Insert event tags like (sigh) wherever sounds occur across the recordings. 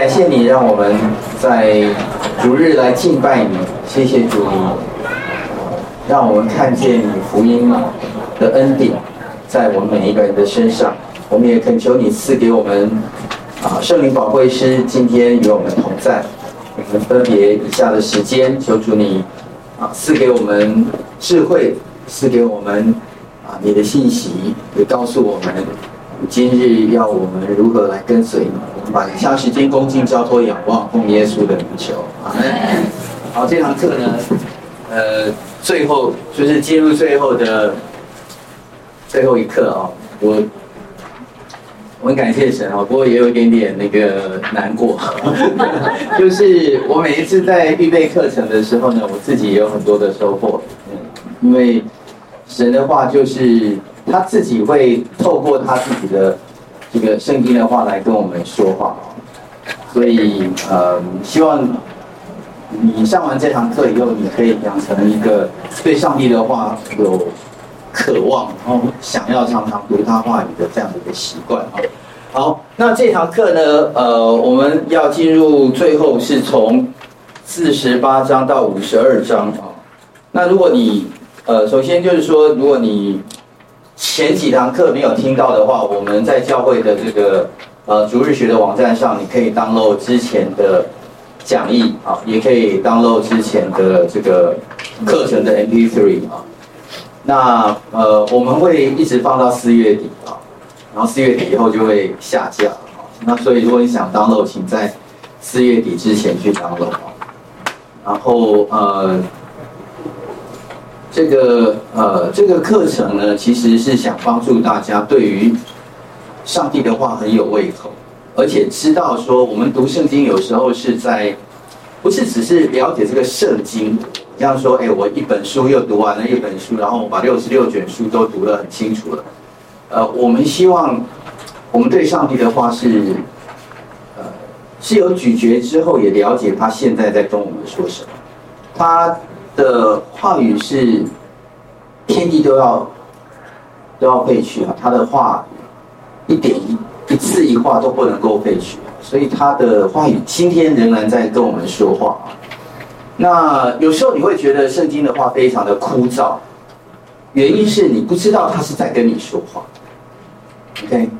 感谢你让我们在主日来敬拜你，谢谢主你，让我们看见你福音的恩典在我们每一个人的身上。我们也恳求你赐给我们啊圣灵宝贵师今天与我们同在。我们分别以下的时间，求主你啊赐给我们智慧，赐给我们啊你的信息，也告诉我们。今日要我们如何来跟随你？我们把以下时间恭敬交托仰望，奉耶稣的名求。好，好，这堂课呢，呃，最后就是进入最后的最后一课啊、哦。我我很感谢神啊，不过也有一点点那个难过，(laughs) 就是我每一次在预备课程的时候呢，我自己也有很多的收获。嗯，因为神的话就是。他自己会透过他自己的这个圣经的话来跟我们说话，所以呃，希望你上完这堂课以后，你可以养成一个对上帝的话有渴望，然后想要常常读他话语的这样的一个习惯啊。好，那这堂课呢，呃，我们要进入最后是从四十八章到五十二章啊。那如果你呃，首先就是说，如果你前几堂课没有听到的话，我们在教会的这个呃逐日学的网站上，你可以 download 之前的讲义啊，也可以 download 之前的这个课程的 MP3 啊。那呃我们会一直放到四月底啊，然后四月底以后就会下架啊。那所以如果你想 download，请在四月底之前去 download 啊。然后呃。这个呃，这个课程呢，其实是想帮助大家对于上帝的话很有胃口，而且知道说我们读圣经有时候是在不是只是了解这个圣经，这样说，哎，我一本书又读完了一本书，然后我把六十六卷书都读得很清楚了。呃，我们希望我们对上帝的话是呃是有咀嚼之后，也了解他现在在跟我们说什么，他。的话语是天地都要都要废去啊，他的话一点一一字一画都不能够废去，所以他的话语今天仍然在跟我们说话。那有时候你会觉得圣经的话非常的枯燥，原因是你不知道他是在跟你说话。OK，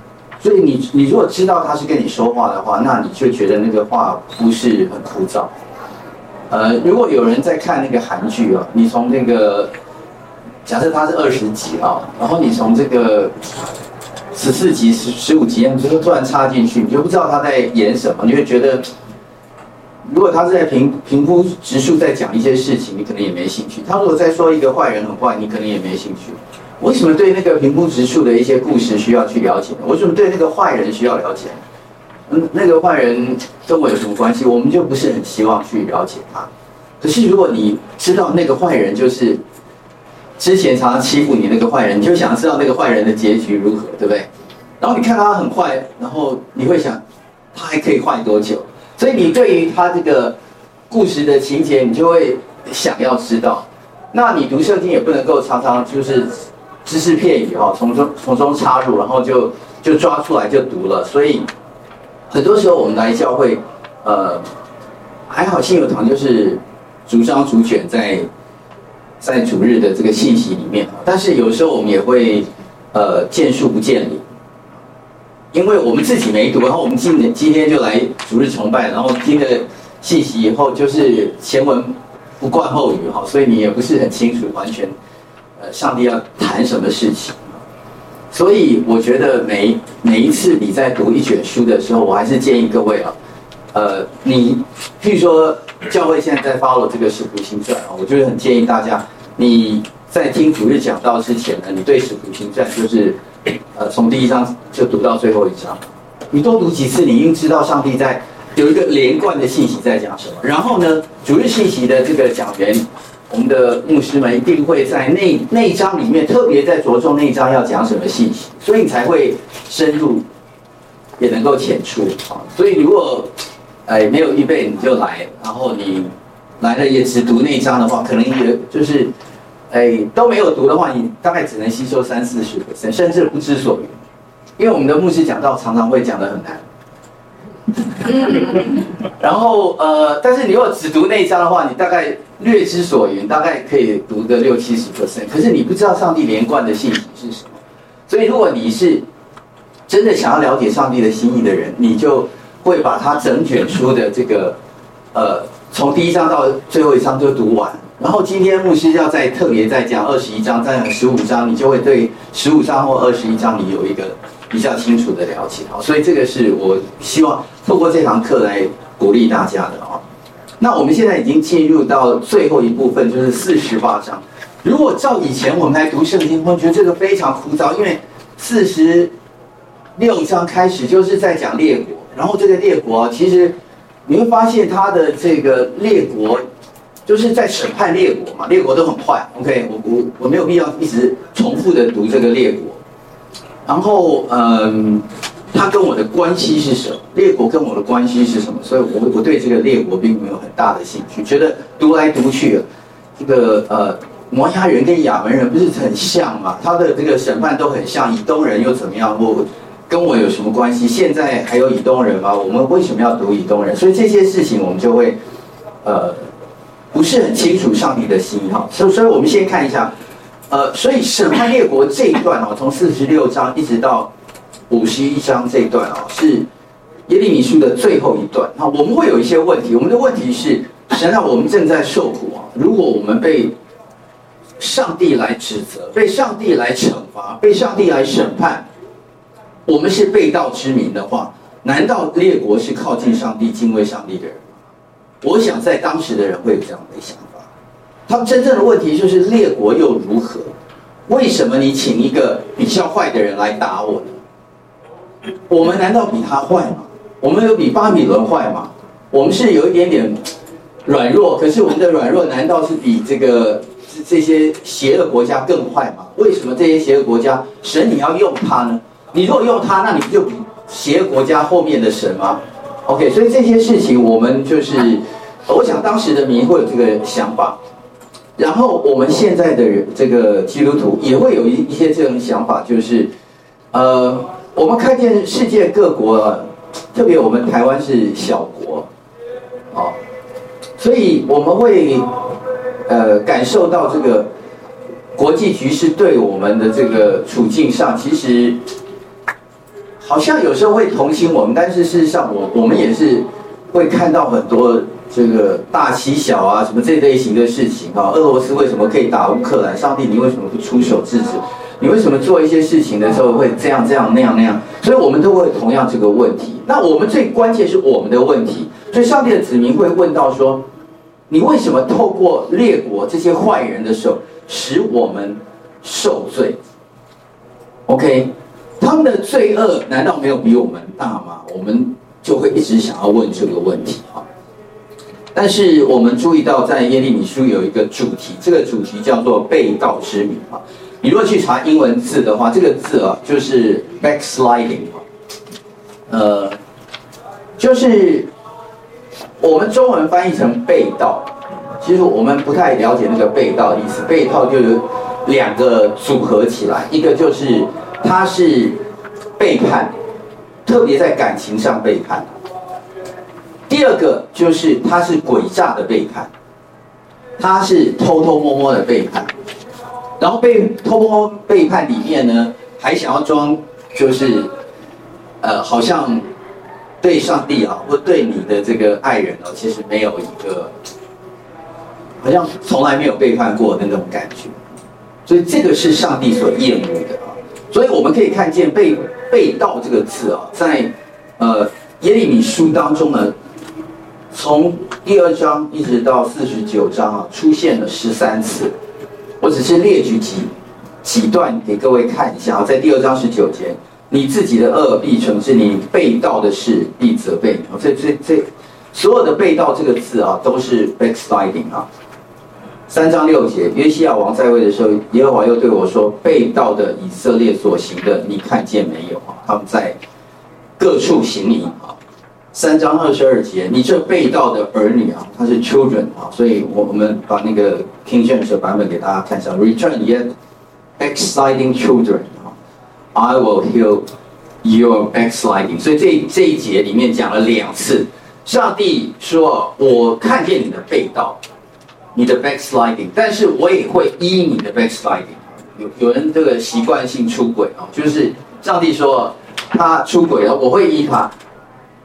所以你你如果知道他是跟你说话的话，那你就觉得那个话不是很枯燥。呃，如果有人在看那个韩剧啊，你从那个假设它是二十集啊，然后你从这个十四集、十十五集，你就突然插进去，你就不知道他在演什么，你会觉得，如果他是在平平铺直述在讲一些事情，你可能也没兴趣；他如果在说一个坏人很坏，你可能也没兴趣。为什么对那个平铺直述的一些故事需要去了解？为什么对那个坏人需要了解？嗯，那个坏人跟我有什么关系？我们就不是很希望去了解他。可是如果你知道那个坏人就是之前常常欺负你那个坏人，你就想知道那个坏人的结局如何，对不对？然后你看他很坏，然后你会想他还可以坏多久？所以你对于他这个故事的情节，你就会想要知道。那你读圣经也不能够常常就是只字片语哈，从中从中插入，然后就就抓出来就读了，所以。很多时候我们来教会，呃，还好信友堂就是逐章逐卷在在主日的这个信息里面，但是有时候我们也会呃见树不见林，因为我们自己没读，然后我们今今天就来主日崇拜，然后听了信息以后就是前文不贯后语哈，所以你也不是很清楚完全呃上帝要谈什么事情。所以我觉得每每一次你在读一卷书的时候，我还是建议各位啊，呃，你譬如说教会现在在 follow 这个使徒行传啊，我就是很建议大家，你在听主日讲道之前呢，你对使徒行传就是呃从第一章就读到最后一章，你多读几次，你应知道上帝在有一个连贯的信息在讲什么。然后呢，主日信息的这个讲员。我们的牧师们一定会在那那一章里面特别在着重那一章要讲什么信息，所以你才会深入，也能够浅出啊。所以如果哎没有预备你就来，然后你来了也只读那一章的话，可能也就是哎都没有读的话，你大概只能吸收三四十个，甚至不知所云。因为我们的牧师讲道常常会讲的很难。(laughs) 然后呃，但是你如果只读那一章的话，你大概略知所云，大概可以读个六七十 percent。可是你不知道上帝连贯的信息是什么，所以如果你是真的想要了解上帝的心意的人，你就会把他整卷书的这个呃，从第一章到最后一章就读完。然后今天牧师要再特别再讲二十一章，再讲十五章，你就会对十五章或二十一章你有一个比较清楚的了解。哦，所以这个是我希望透过这堂课来鼓励大家的啊。那我们现在已经进入到最后一部分，就是四十八章。如果照以前我们来读圣经，我觉得这个非常枯燥，因为四十六章开始就是在讲列国，然后这个列国其实你会发现它的这个列国。就是在审判列国嘛，列国都很坏。OK，我我我没有必要一直重复的读这个列国。然后，嗯，他跟我的关系是什么？列国跟我的关系是什么？所以我我对这个列国并没有很大的兴趣，觉得读来读去，这个呃，摩押人跟亚扪人不是很像嘛？他的这个审判都很像，以东人又怎么样？我跟我有什么关系？现在还有以东人吗？我们为什么要读以东人？所以这些事情我们就会，呃。不是很清楚上帝的心哈，所所以我们先看一下，呃，所以审判列国这一段哦，从四十六章一直到五十一章这一段哦，是耶利米书的最后一段。那我们会有一些问题，我们的问题是，实际上我们正在受苦啊。如果我们被上帝来指责，被上帝来惩罚，被上帝来审判，我们是被道之民的话，难道列国是靠近上帝、敬畏上帝的人吗？我想在当时的人会有这样的想法，他们真正的问题就是列国又如何？为什么你请一个比较坏的人来打我呢？我们难道比他坏吗？我们有比巴比伦坏吗？我们是有一点点 (tsk) 软弱，可是我们的软弱难道是比这个 (tsk) 这些邪恶国家更坏吗？为什么这些邪恶国家神你要用他呢？你如果用他，那你不就比邪恶国家后面的神吗？OK，所以这些事情我们就是，我想当时的民会有这个想法，然后我们现在的人这个基督徒也会有一一些这种想法，就是，呃，我们看见世界各国，特别我们台湾是小国，啊，所以我们会呃感受到这个国际局势对我们的这个处境上，其实。好像有时候会同情我们，但是事实上我，我我们也是会看到很多这个大欺小啊，什么这类型的事情啊。俄罗斯为什么可以打乌克兰？上帝，你为什么不出手制止？你为什么做一些事情的时候会这样这样那样那样？所以我们都会同样这个问题。那我们最关键是我们的问题，所以上帝的子民会问到说：你为什么透过列国这些坏人的手，使我们受罪？OK。他们的罪恶难道没有比我们大吗？我们就会一直想要问这个问题啊。但是我们注意到，在耶利米书有一个主题，这个主题叫做被盗之民啊。你如果去查英文字的话，这个字啊就是 backsliding 啊，呃，就是我们中文翻译成被盗，其实我们不太了解那个被盗的意思。被盗就有两个组合起来，一个就是。他是背叛，特别在感情上背叛。第二个就是他是诡诈的背叛，他是偷偷摸摸的背叛。然后被偷摸背叛里面呢，还想要装就是，呃，好像对上帝啊，或对你的这个爱人哦，其实没有一个，好像从来没有背叛过的那种感觉。所以这个是上帝所厌恶的啊。所以我们可以看见背“背背道”这个字啊，在呃耶利米书当中呢，从第二章一直到四十九章啊，出现了十三次。我只是列举几几段给各位看一下啊，在第二章十九节，你自己的恶必惩治你被盗的事必责备你。这这这所有的“被盗”这个字啊，都是 backsliding 啊。三章六节，约西亚王在位的时候，耶和华又对我说：“被盗的以色列所行的，你看见没有啊？他们在各处行淫啊。”三章二十二节，你这背道的儿女啊，他是 children 啊，所以我我们把那个 King James 的版本给大家看一下：“Return yet exciting children 啊，I will heal your backsliding。所以这这一节里面讲了两次，上帝说：“我看见你的背道，你的 backsliding，但是我也会依你的 backsliding。”有有人这个习惯性出轨啊，就是上帝说他出轨了，我会依他。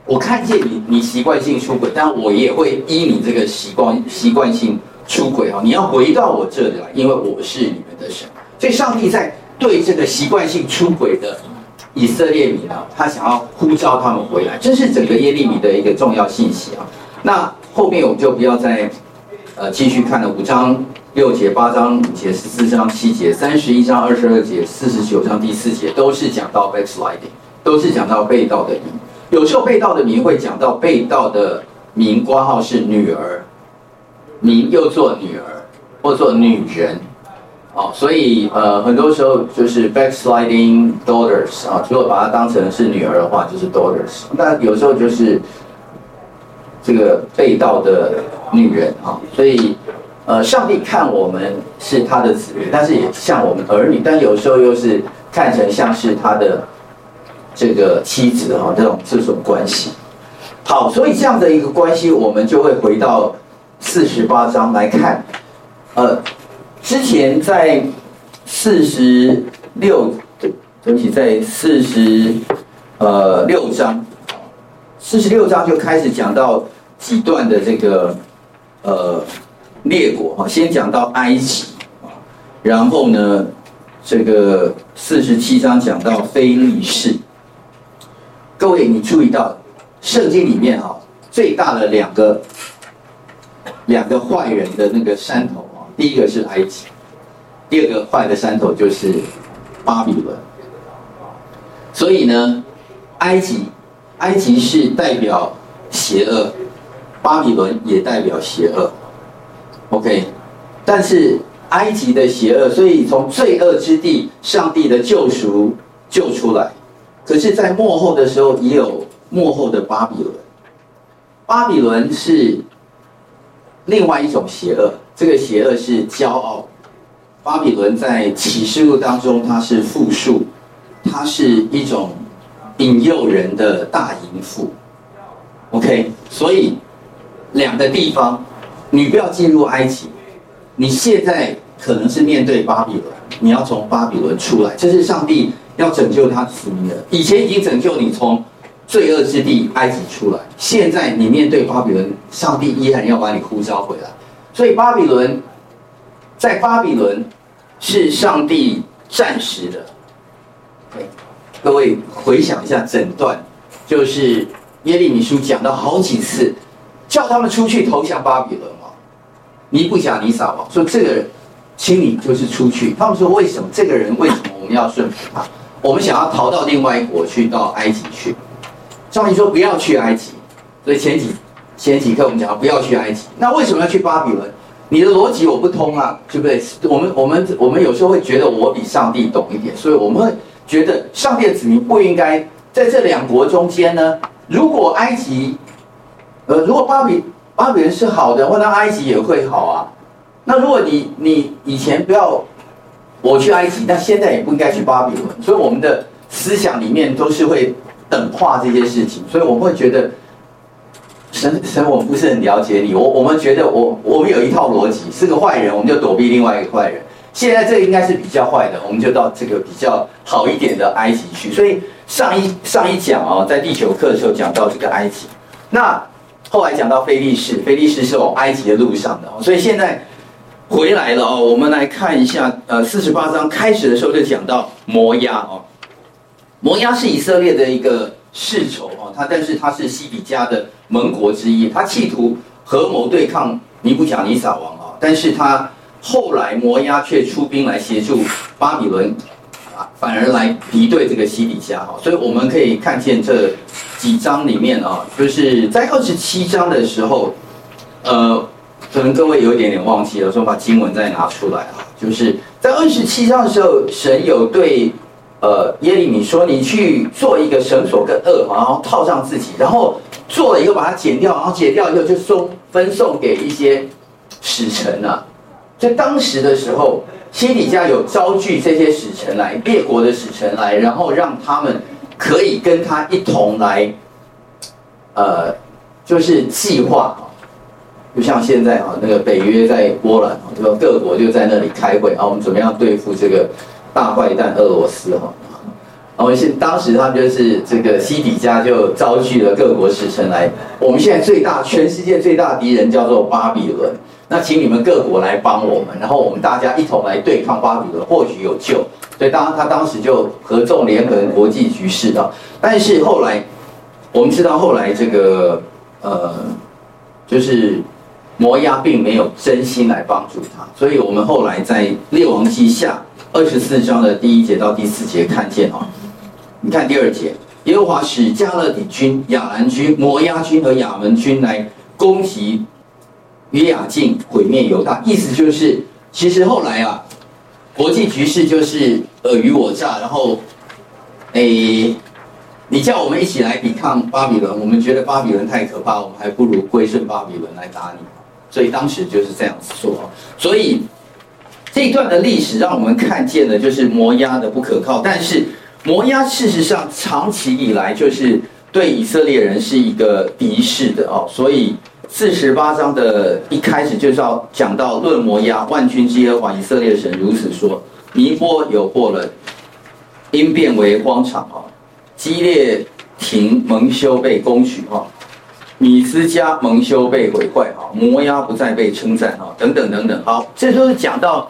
我看见你，你习惯性出轨，但我也会依你这个习惯习惯性出轨啊！你要回到我这里来，因为我是你们的神。所以，上帝在对这个习惯性出轨的以色列民啊，他想要呼召他们回来，这是整个耶利米的一个重要信息啊。那后面我们就不要再呃继续看了，五章六节、八章五节、十四章七节、三十一章二十二节、四十九章第四节，都是讲到 backsliding，都是讲到背道的民。有时候被盗的民会讲到被盗的民，挂号是女儿，民又做女儿或做女人，哦，所以呃很多时候就是 backsliding daughters 啊，如果把它当成是女儿的话，就是 daughters。那有时候就是这个被盗的女人啊，所以呃上帝看我们是他的子民，但是也像我们儿女，但有时候又是看成像是他的。这个妻子哈，这种这种关系，好，所以这样的一个关系，我们就会回到四十八章来看，呃，之前在四十六，对不起，在四十呃六章，四十六章就开始讲到几段的这个呃列国哈，先讲到埃及，然后呢，这个四十七章讲到非利士。各位，你注意到圣经里面哈，最大的两个两个坏人的那个山头啊，第一个是埃及，第二个坏的山头就是巴比伦。所以呢，埃及埃及是代表邪恶，巴比伦也代表邪恶。OK，但是埃及的邪恶，所以从罪恶之地，上帝的救赎救出来。可是，在末后的时候，也有末后的巴比伦。巴比伦是另外一种邪恶，这个邪恶是骄傲。巴比伦在启示录当中，它是复数，它是一种引诱人的大淫妇。OK，所以两个地方，你不要进入埃及，你现在可能是面对巴比伦，你要从巴比伦出来，这是上帝。要拯救他子民的，以前已经拯救你从罪恶之地埃及出来，现在你面对巴比伦，上帝依然要把你呼召回来。所以巴比伦，在巴比伦是上帝暂时的。各位回想一下整段，就是耶利米书讲到好几次，叫他们出去投降巴比伦嘛。尼布甲尼撒王说：“这个人，请你就是出去。”他们说：“为什么？这个人为什么我们要顺服他？”我们想要逃到另外一国去，到埃及去。上帝说不要去埃及，所以前几前几课我们讲不要去埃及。那为什么要去巴比伦？你的逻辑我不通啊，对不对？我们我们我们有时候会觉得我比上帝懂一点，所以我们会觉得上帝的子民不应该在这两国中间呢。如果埃及，呃，如果巴比巴比伦是好的，或那埃及也会好啊。那如果你你以前不要。我去埃及，但现在也不应该去巴比伦，所以我们的思想里面都是会等化这些事情，所以我们会觉得神神我不是很了解你，我我们觉得我我们有一套逻辑，是个坏人，我们就躲避另外一个坏人。现在这个应该是比较坏的，我们就到这个比较好一点的埃及去。所以上一上一讲啊，在第九课的时候讲到这个埃及，那后来讲到菲利士，菲利士是往埃及的路上的，所以现在。回来了哦，我们来看一下，呃，四十八章开始的时候就讲到摩押哦，摩押是以色列的一个世仇哦，他但是他是西底家的盟国之一，他企图合谋对抗尼布甲尼撒王啊，但是他后来摩押却出兵来协助巴比伦啊，反而来敌对这个西底家哈，所以我们可以看见这几章里面啊，就是在二十七章的时候，呃。可能各位有一点点忘记了，说把经文再拿出来啊，就是在二十七章的时候，神有对呃耶利米说：“你去做一个绳索跟轭，然后套上自己，然后做了以后把它剪掉，然后剪掉以后就送分送给一些使臣啊。在当时的时候，西底家有招聚这些使臣来，列国的使臣来，然后让他们可以跟他一同来，呃，就是计划，就像现在啊，那个北约在波兰，这个各国就在那里开会啊，我们怎么样对付这个大坏蛋俄罗斯哈？我们现当时他们就是这个西底家就召集了各国使臣来，我们现在最大全世界最大敌人叫做巴比伦，那请你们各国来帮我们，然后我们大家一同来对抗巴比伦，或许有救。所以当他当时就合纵连横国际局势啊，但是后来我们知道后来这个呃，就是摩押并没有真心来帮助他，所以我们后来在列王记下二十四章的第一节到第四节看见啊。你看第二节，耶和华使加勒底军、亚兰军、摩押军和亚门军来攻击约雅敬，毁灭犹大。意思就是，其实后来啊，国际局势就是尔虞我诈。然后，诶，你叫我们一起来抵抗巴比伦，我们觉得巴比伦太可怕，我们还不如归顺巴比伦来打你。所以当时就是这样子说。所以这一段的历史让我们看见的就是摩押的不可靠，但是。摩押事实上长期以来就是对以色列人是一个敌视的哦，所以四十八章的一开始就是要讲到论摩押，万军之耶和华以色列神如此说：尼波有祸了，因变为荒场啊；基列亭蒙羞被攻取哈；米斯加蒙羞被毁坏啊；摩押不再被称赞啊，等等等等。好，这都是讲到。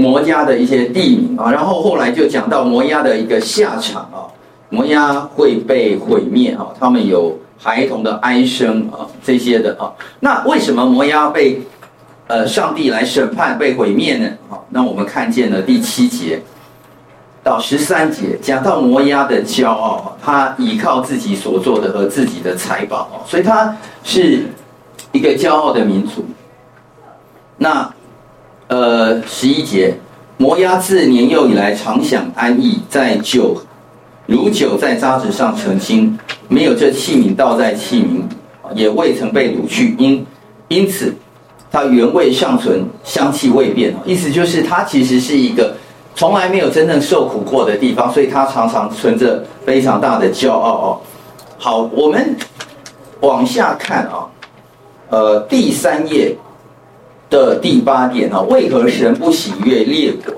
摩押的一些地名啊，然后后来就讲到摩押的一个下场啊，摩押会被毁灭啊，他们有孩童的哀声啊，这些的啊，那为什么摩押被呃上帝来审判被毁灭呢？好，那我们看见了第七节到十三节，讲到摩押的骄傲，他倚靠自己所做的和自己的财宝，所以他是一个骄傲的民族。那。呃，十一节，摩押自年幼以来常享安逸，在酒如酒在渣滓上澄清，没有这器皿倒在器皿，也未曾被掳去，因因此，它原味尚存，香气未变。意思就是它其实是一个从来没有真正受苦过的地方，所以它常常存着非常大的骄傲哦。好，我们往下看啊，呃，第三页。的第八点啊，为何神不喜悦列国？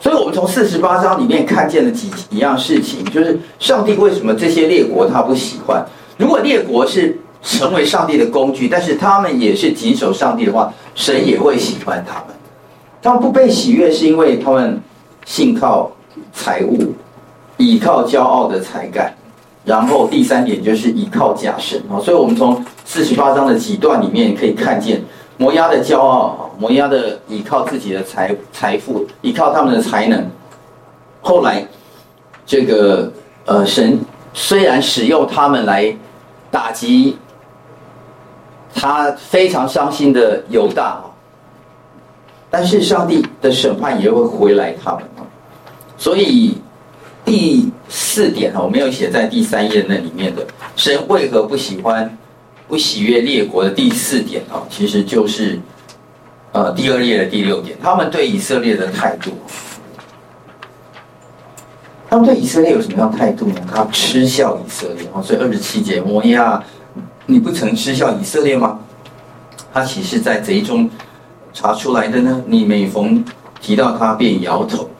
所以我们从四十八章里面看见了几一样事情，就是上帝为什么这些列国他不喜欢？如果列国是成为上帝的工具，但是他们也是谨守上帝的话，神也会喜欢他们。他们不被喜悦，是因为他们信靠财物，倚靠骄傲的才干，然后第三点就是倚靠假神啊。所以我们从四十八章的几段里面可以看见。摩押的骄傲，摩押的依靠自己的财财富，依靠他们的才能。后来，这个呃，神虽然使用他们来打击他非常伤心的犹大，但是上帝的审判也会回来他们。所以第四点我没有写在第三页那里面的，神为何不喜欢？不喜悦列国的第四点啊，其实就是，呃，第二页的第六点，他们对以色列的态度。他们对以色列有什么样态度呢？他嗤笑以色列啊，所以二十七节，摩押，你不曾嗤笑以色列吗？他岂是在贼中查出来的呢？你每逢提到他，便摇头。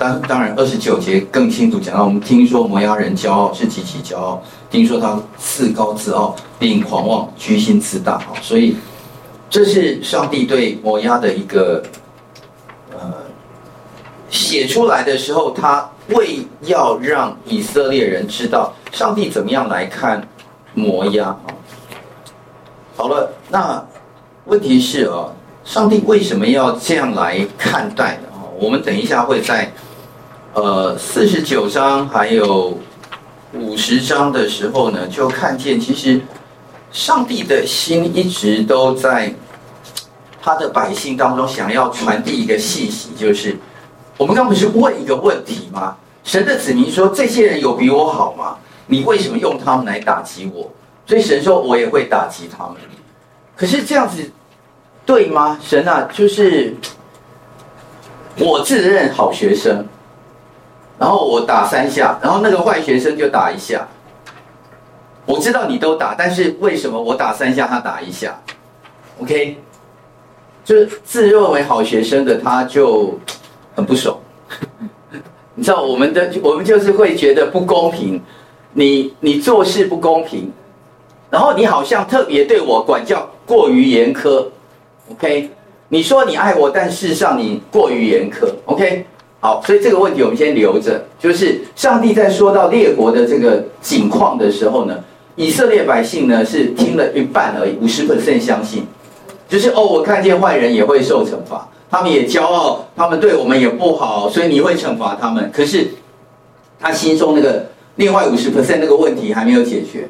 当当然，二十九节更清楚讲到，我们听说摩押人骄傲是极其骄傲，听说他自高自傲，并狂妄，居心自大啊。所以这是上帝对摩押的一个呃写出来的时候，他为要让以色列人知道上帝怎么样来看摩押。好了，那问题是啊，上帝为什么要这样来看待呢？我们等一下会在。呃，四十九章还有五十章的时候呢，就看见其实上帝的心一直都在他的百姓当中，想要传递一个信息，就是我们刚不是问一个问题吗？神的子民说：“这些人有比我好吗？你为什么用他们来打击我？”所以神说：“我也会打击他们。”可是这样子对吗？神啊，就是我自认好学生。然后我打三下，然后那个坏学生就打一下。我知道你都打，但是为什么我打三下，他打一下？OK，就是自认为好学生的他就很不爽。(laughs) 你知道我们的我们就是会觉得不公平，你你做事不公平，然后你好像特别对我管教过于严苛。OK，你说你爱我，但事实上你过于严苛。OK，好，所以这个问题我们先留着。就是上帝在说到列国的这个景况的时候呢，以色列百姓呢是听了一半而已，五十 percent 相信，就是哦，我看见坏人也会受惩罚。他们也骄傲，他们对我们也不好，所以你会惩罚他们。可是他心中那个另外五十 percent 那个问题还没有解决。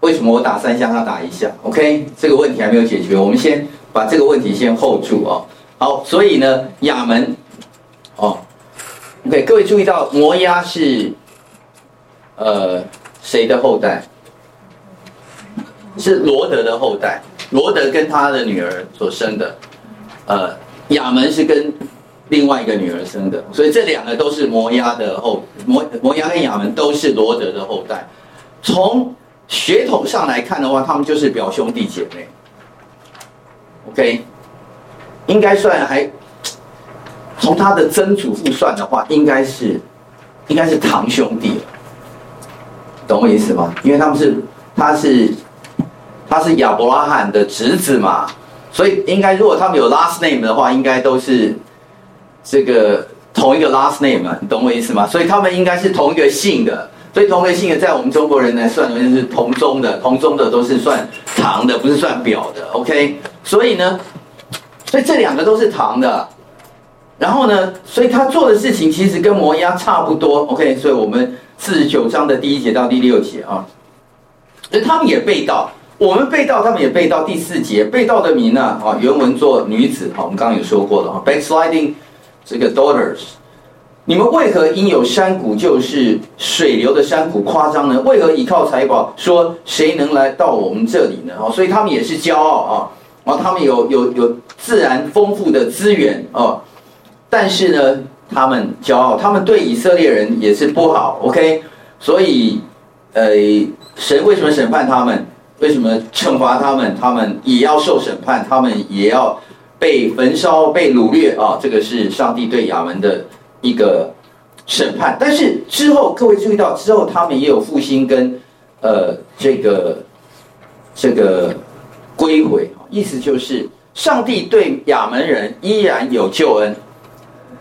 为什么我打三下，他打一下？OK，这个问题还没有解决，我们先把这个问题先 hold 住哦。好，所以呢，亚门哦，OK，各位注意到摩押是呃谁的后代？是罗德的后代，罗德跟他的女儿所生的，呃。亚门是跟另外一个女儿生的，所以这两个都是摩押的后摩摩押跟亚门都是罗德的后代。从血统上来看的话，他们就是表兄弟姐妹。OK，应该算还从他的曾祖父算的话，应该是应该是堂兄弟了，懂我意思吗？因为他们是他是他是亚伯拉罕的侄子嘛。所以应该，如果他们有 last name 的话，应该都是这个同一个 last name 啊，你懂我意思吗？所以他们应该是同一个姓的。所以同一个姓的，在我们中国人来算，就是同宗的，同宗的都是算堂的，不是算表的。OK，所以呢，所以这两个都是堂的。然后呢，所以他做的事情其实跟摩押差不多。OK，所以我们四十九章的第一节到第六节啊，所以他们也被盗。我们被盗，他们也被盗。第四节，被盗的名呢？啊，原文作女子。好，我们刚刚有说过了啊。Backsliding，这个 daughters，你们为何因有山谷，就是水流的山谷夸张呢？为何倚靠财宝，说谁能来到我们这里呢？啊，所以他们也是骄傲啊。然后他们有有有自然丰富的资源啊，但是呢，他们骄傲，他们对以色列人也是不好。OK，所以呃，神为什么审判他们？为什么惩罚他们？他们也要受审判，他们也要被焚烧、被掳掠啊！这个是上帝对亚门的一个审判。但是之后，各位注意到，之后他们也有复兴跟呃这个这个归回，意思就是上帝对亚门人依然有救恩。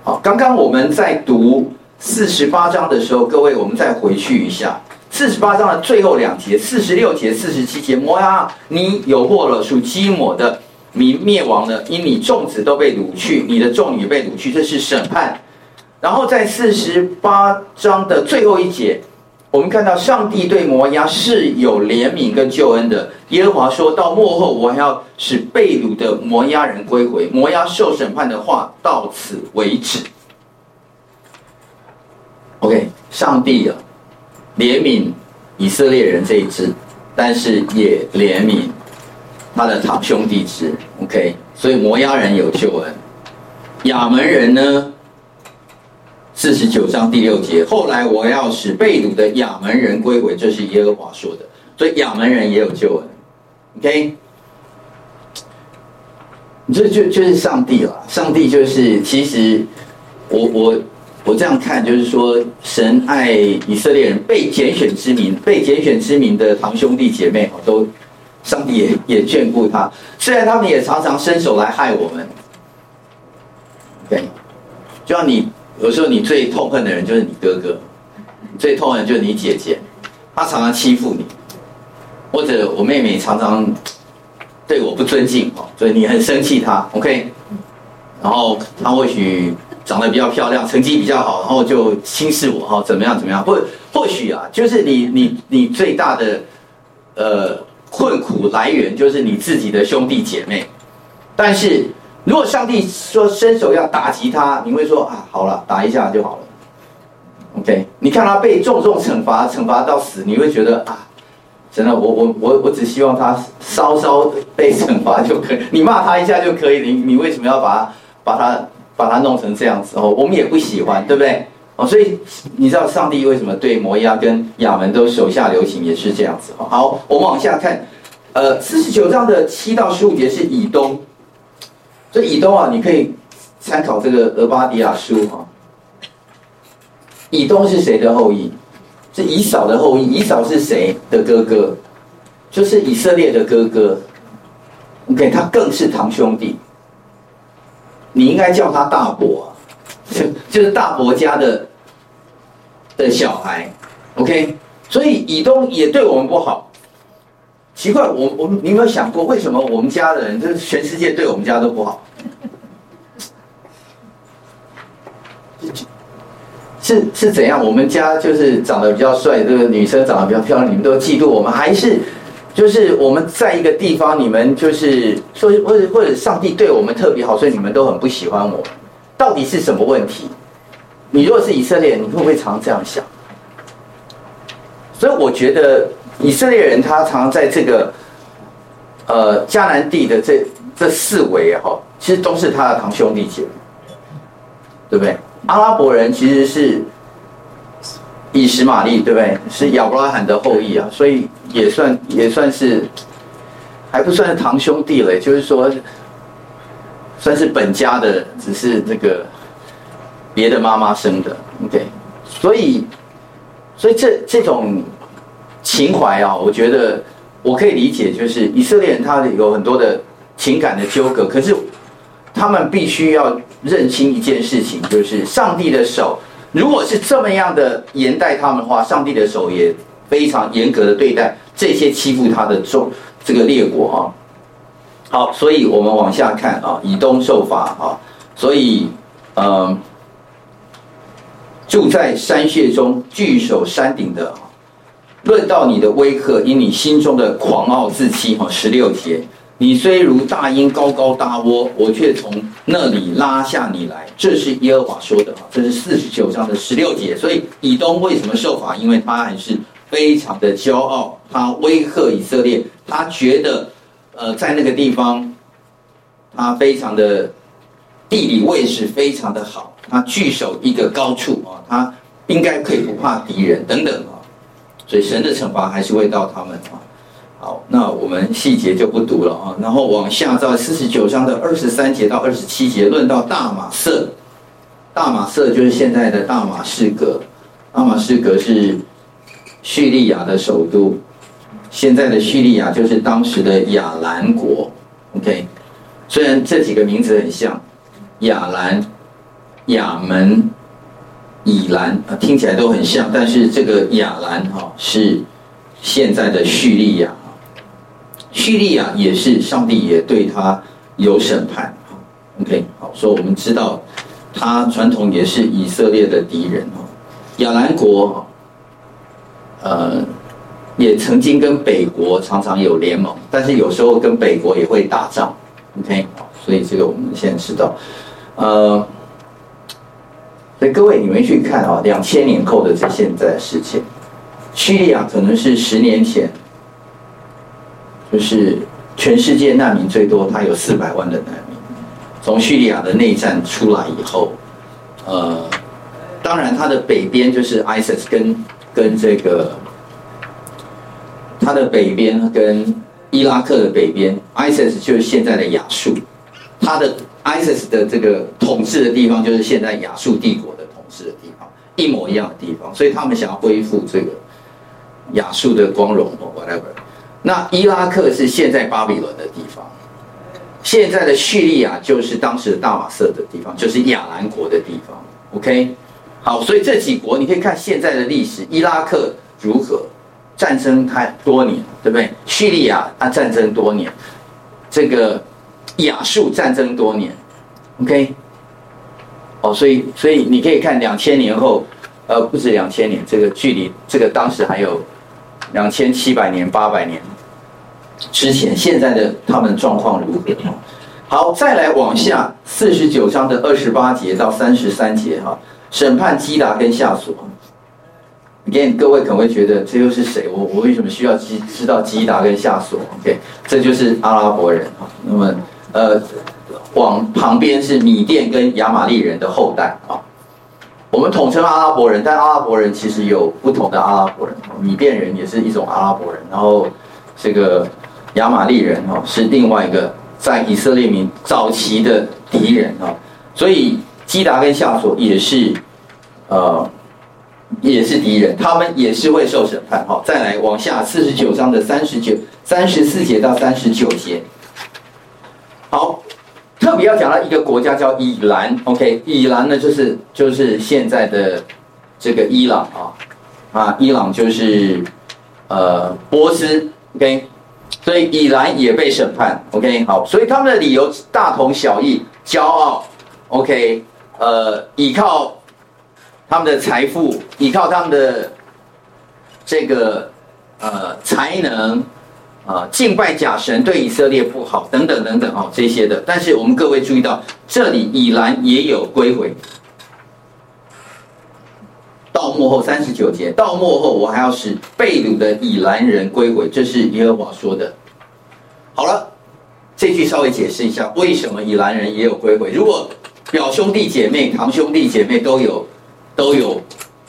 好，刚刚我们在读四十八章的时候，各位我们再回去一下。四十八章的最后两节，四十六节、四十七节，摩押，你有祸了，属基摩的民灭亡了，因你众子都被掳去，你的众女被掳去，这是审判。然后在四十八章的最后一节，我们看到上帝对摩押是有怜悯跟救恩的。耶和华说到末后，我还要使被掳的摩押人归回。摩押受审判的话到此为止。OK，上帝啊。怜悯以色列人这一支，但是也怜悯他的堂兄弟支。OK，所以摩押人有救恩，亚门人呢？四十九章第六节，后来我要使被掳的亚门人归回，这是耶和华说的。所以亚门人也有救恩。OK，这就就是上帝了。上帝就是其实我我。我这样看，就是说，神爱以色列人被拣选之民，被拣选之民的堂兄弟姐妹，都上帝也也眷顾他。虽然他们也常常伸手来害我们。对，就像你有时候你最痛恨的人就是你哥哥，最痛恨就是你姐姐，她常常欺负你，或者我妹妹常常对我不尊敬哦，所以你很生气她，OK，然后她或许。长得比较漂亮，成绩比较好，然后就轻视我哈，怎么样怎么样？或或许啊，就是你你你最大的呃困苦来源就是你自己的兄弟姐妹。但是如果上帝说伸手要打击他，你会说啊，好了，打一下就好了。OK，你看他被重重惩罚，惩罚到死，你会觉得啊，真的，我我我我只希望他稍稍被惩罚就可以，你骂他一下就可以，你你为什么要把他把他？把它弄成这样子哦，我们也不喜欢，对不对？哦，所以你知道上帝为什么对摩押跟亚门都手下留情，也是这样子。好，我们往下看，呃，四十九章的七到十五节是以东，所以以东啊，你可以参考这个俄巴底亚书哈。以东是谁的后裔？是以扫的后裔。以扫是谁的哥哥？就是以色列的哥哥。OK，他更是堂兄弟。你应该叫他大伯，(laughs) 就是大伯家的的小孩。OK，所以以东也对我们不好。奇怪，我我你有没有想过，为什么我们家的人，就是全世界对我们家都不好？(laughs) 是是怎样？我们家就是长得比较帅，这个女生长得比较漂亮，你们都嫉妒我们？还是就是我们在一个地方，你们就是说，或者或者上帝对我们特别好，所以你们都很不喜欢我？到底是什么问题？你如果是以色列，你会不会常这样想？所以我觉得以色列人他常常在这个呃迦南地的这这四围哈，其实都是他的堂兄弟姐妹，对不对？阿拉伯人其实是以实玛利，对不对？是亚伯拉罕的后裔啊，所以也算也算是还不算是堂兄弟嘞，就是说算是本家的，只是这个别的妈妈生的。OK，所以所以这这种情怀啊，我觉得我可以理解，就是以色列人他有很多的情感的纠葛，可是他们必须要。认清一件事情，就是上帝的手，如果是这么样的严待他们的话，上帝的手也非常严格的对待这些欺负他的众这个列国啊。好，所以我们往下看啊，以东受罚啊，所以嗯，住在山穴中，据守山顶的，论到你的威吓，因你心中的狂傲自欺哈，十六节。你虽如大鹰高高搭窝，我却从那里拉下你来。这是耶和华说的啊，这是四十九章的十六节。所以以东为什么受罚？因为他还是非常的骄傲，他威吓以色列，他觉得呃在那个地方，他非常的地理位置非常的好，他据守一个高处啊，他应该可以不怕敌人等等啊。所以神的惩罚还是会到他们。啊。好，那我们细节就不读了啊，然后往下到四十九章的二十三节到二十七节，论到大马色，大马色就是现在的大马士革，大马士革是叙利亚的首都，现在的叙利亚就是当时的亚兰国，OK，虽然这几个名字很像，亚兰、亚门、以兰啊，听起来都很像，但是这个亚兰哈是现在的叙利亚。叙利亚也是上帝也对他有审判，OK，好，所以我们知道他传统也是以色列的敌人哦。亚兰国，呃，也曾经跟北国常常有联盟，但是有时候跟北国也会打仗，OK，所以这个我们现在知道，呃，所以各位你们去看啊，两千年后的这现在的事情，叙利亚可能是十年前。就是全世界难民最多，它有四百万的难民。从叙利亚的内战出来以后，呃，当然它的北边就是 ISIS 跟跟这个，它的北边跟伊拉克的北边，ISIS 就是现在的亚述，它的 ISIS 的这个统治的地方就是现在亚述帝国的统治的地方，一模一样的地方，所以他们想要恢复这个亚述的光荣或 whatever。那伊拉克是现在巴比伦的地方，现在的叙利亚就是当时的大马色的地方，就是亚兰国的地方。OK，好，所以这几国你可以看现在的历史，伊拉克如何战争太多年，对不对？叙利亚啊战争多年，这个亚述战争多年。OK，哦，所以所以你可以看两千年后，呃，不止两千年，这个距离这个当时还有。两千七百年、八百年之前，现在的他们状况如何？好，再来往下，四十九章的二十八节到三十三节哈，审判基达跟夏索。Again，各位可能会觉得这又是谁？我我为什么需要知知道基达跟夏索？OK，这就是阿拉伯人哈。那么呃，往旁边是米甸跟亚玛力人的后代啊。我们统称阿拉伯人，但阿拉伯人其实有不同的阿拉伯人，米甸人也是一种阿拉伯人，然后这个亚玛力人哦是另外一个在以色列民早期的敌人啊，所以基达跟夏琐也是呃也是敌人，他们也是会受审判。好，再来往下四十九章的三十九、三十四节到三十九节，好。特别要讲到一个国家叫以兰，OK，以兰呢就是就是现在的这个伊朗啊，啊，伊朗就是呃波斯，OK，所以以兰也被审判，OK，好，所以他们的理由大同小异，骄傲，OK，呃，依靠他们的财富，依靠他们的这个呃才能。啊，敬拜假神对以色列不好，等等等等哦，这些的。但是我们各位注意到，这里以兰也有归回。到末后三十九节，到末后我还要使被掳的以兰人归回，这是耶和华说的。好了，这句稍微解释一下，为什么以兰人也有归回？如果表兄弟姐妹、堂兄弟姐妹都有都有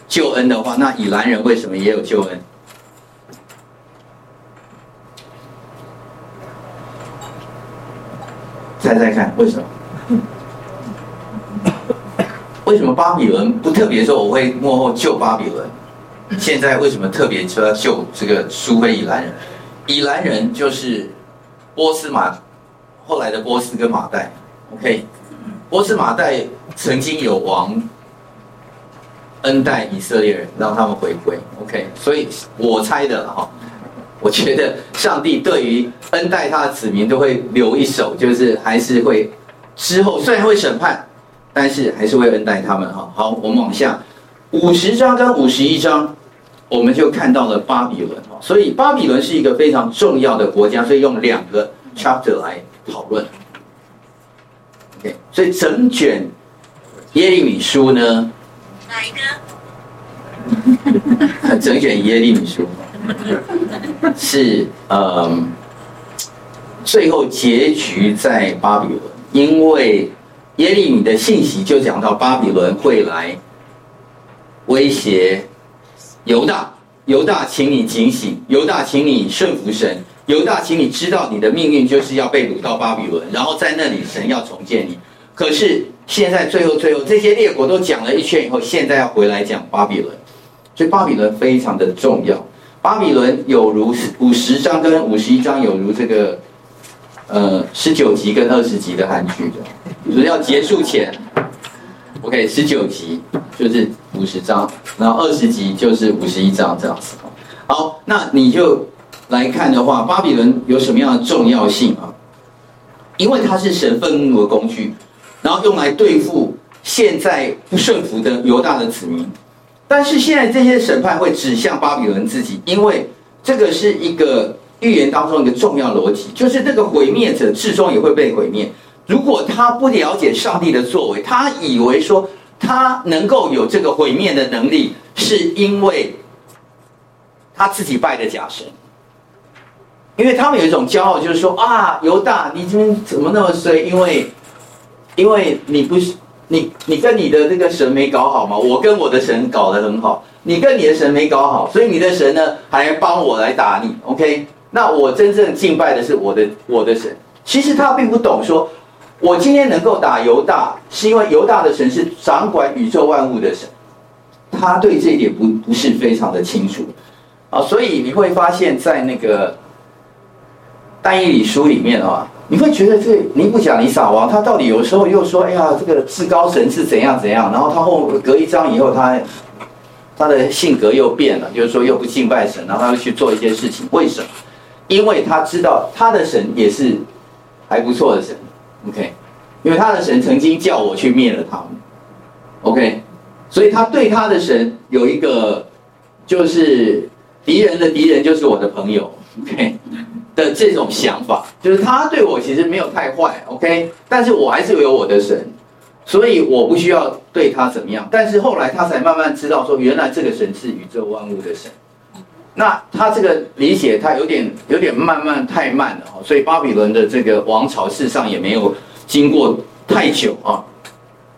救恩的话，那以兰人为什么也有救恩？猜猜看，为什么？(coughs) 为什么巴比伦不特别说我会幕后救巴比伦？现在为什么特别说要救这个苏非以兰人？以兰人就是波斯马后来的波斯跟马代，OK？波斯马代曾经有王恩待以色列人，让他们回归，OK？所以我猜的哈。我觉得上帝对于恩待他的子民都会留一手，就是还是会之后虽然会审判，但是还是会恩待他们哈。好，我们往下五十章跟五十一章，我们就看到了巴比伦哈。所以巴比伦是一个非常重要的国家，所以用两个 chapter 来讨论。OK，所以整卷耶利米书呢，哪一个？(laughs) 整卷耶利米书。(laughs) 是，嗯，最后结局在巴比伦，因为耶利米的信息就讲到巴比伦会来威胁犹大，犹大，请你警醒，犹大，请你顺服神，犹大，请你知道你的命运就是要被掳到巴比伦，然后在那里神要重建你。可是现在最后最后这些列国都讲了一圈以后，现在要回来讲巴比伦，所以巴比伦非常的重要。巴比伦有如五十章跟五十一章有如这个，呃，十九集跟二十集的韩剧的，就是要结束前，OK，十九集就是五十章，然后二十集就是五十一章这样子。好，那你就来看的话，巴比伦有什么样的重要性啊？因为它是神愤怒的工具，然后用来对付现在不顺服的犹大的子民。但是现在这些审判会指向巴比伦自己，因为这个是一个预言当中一个重要逻辑，就是这个毁灭者最终也会被毁灭。如果他不了解上帝的作为，他以为说他能够有这个毁灭的能力，是因为他自己拜的假神。因为他们有一种骄傲，就是说啊，犹大，你今天怎么那么衰？因为因为你不是。你你跟你的那个神没搞好吗？我跟我的神搞得很好，你跟你的神没搞好，所以你的神呢还帮我来打你，OK？那我真正敬拜的是我的我的神。其实他并不懂说，我今天能够打犹大，是因为犹大的神是掌管宇宙万物的神，他对这一点不不是非常的清楚啊，所以你会发现在那个但以理书里面啊。你会觉得这尼布甲尼撒王他到底有时候又说，哎呀，这个至高神是怎样怎样，然后他后隔一章以后他他的性格又变了，就是说又不敬拜神，然后他又去做一些事情，为什么？因为他知道他的神也是还不错的神，OK，因为他的神曾经叫我去灭了他们，OK，所以他对他的神有一个就是敌人的敌人就是我的朋友，OK。的这种想法，就是他对我其实没有太坏，OK，但是我还是有我的神，所以我不需要对他怎么样。但是后来他才慢慢知道说，原来这个神是宇宙万物的神。那他这个理解，他有点有点慢慢太慢了，所以巴比伦的这个王朝事实上也没有经过太久啊，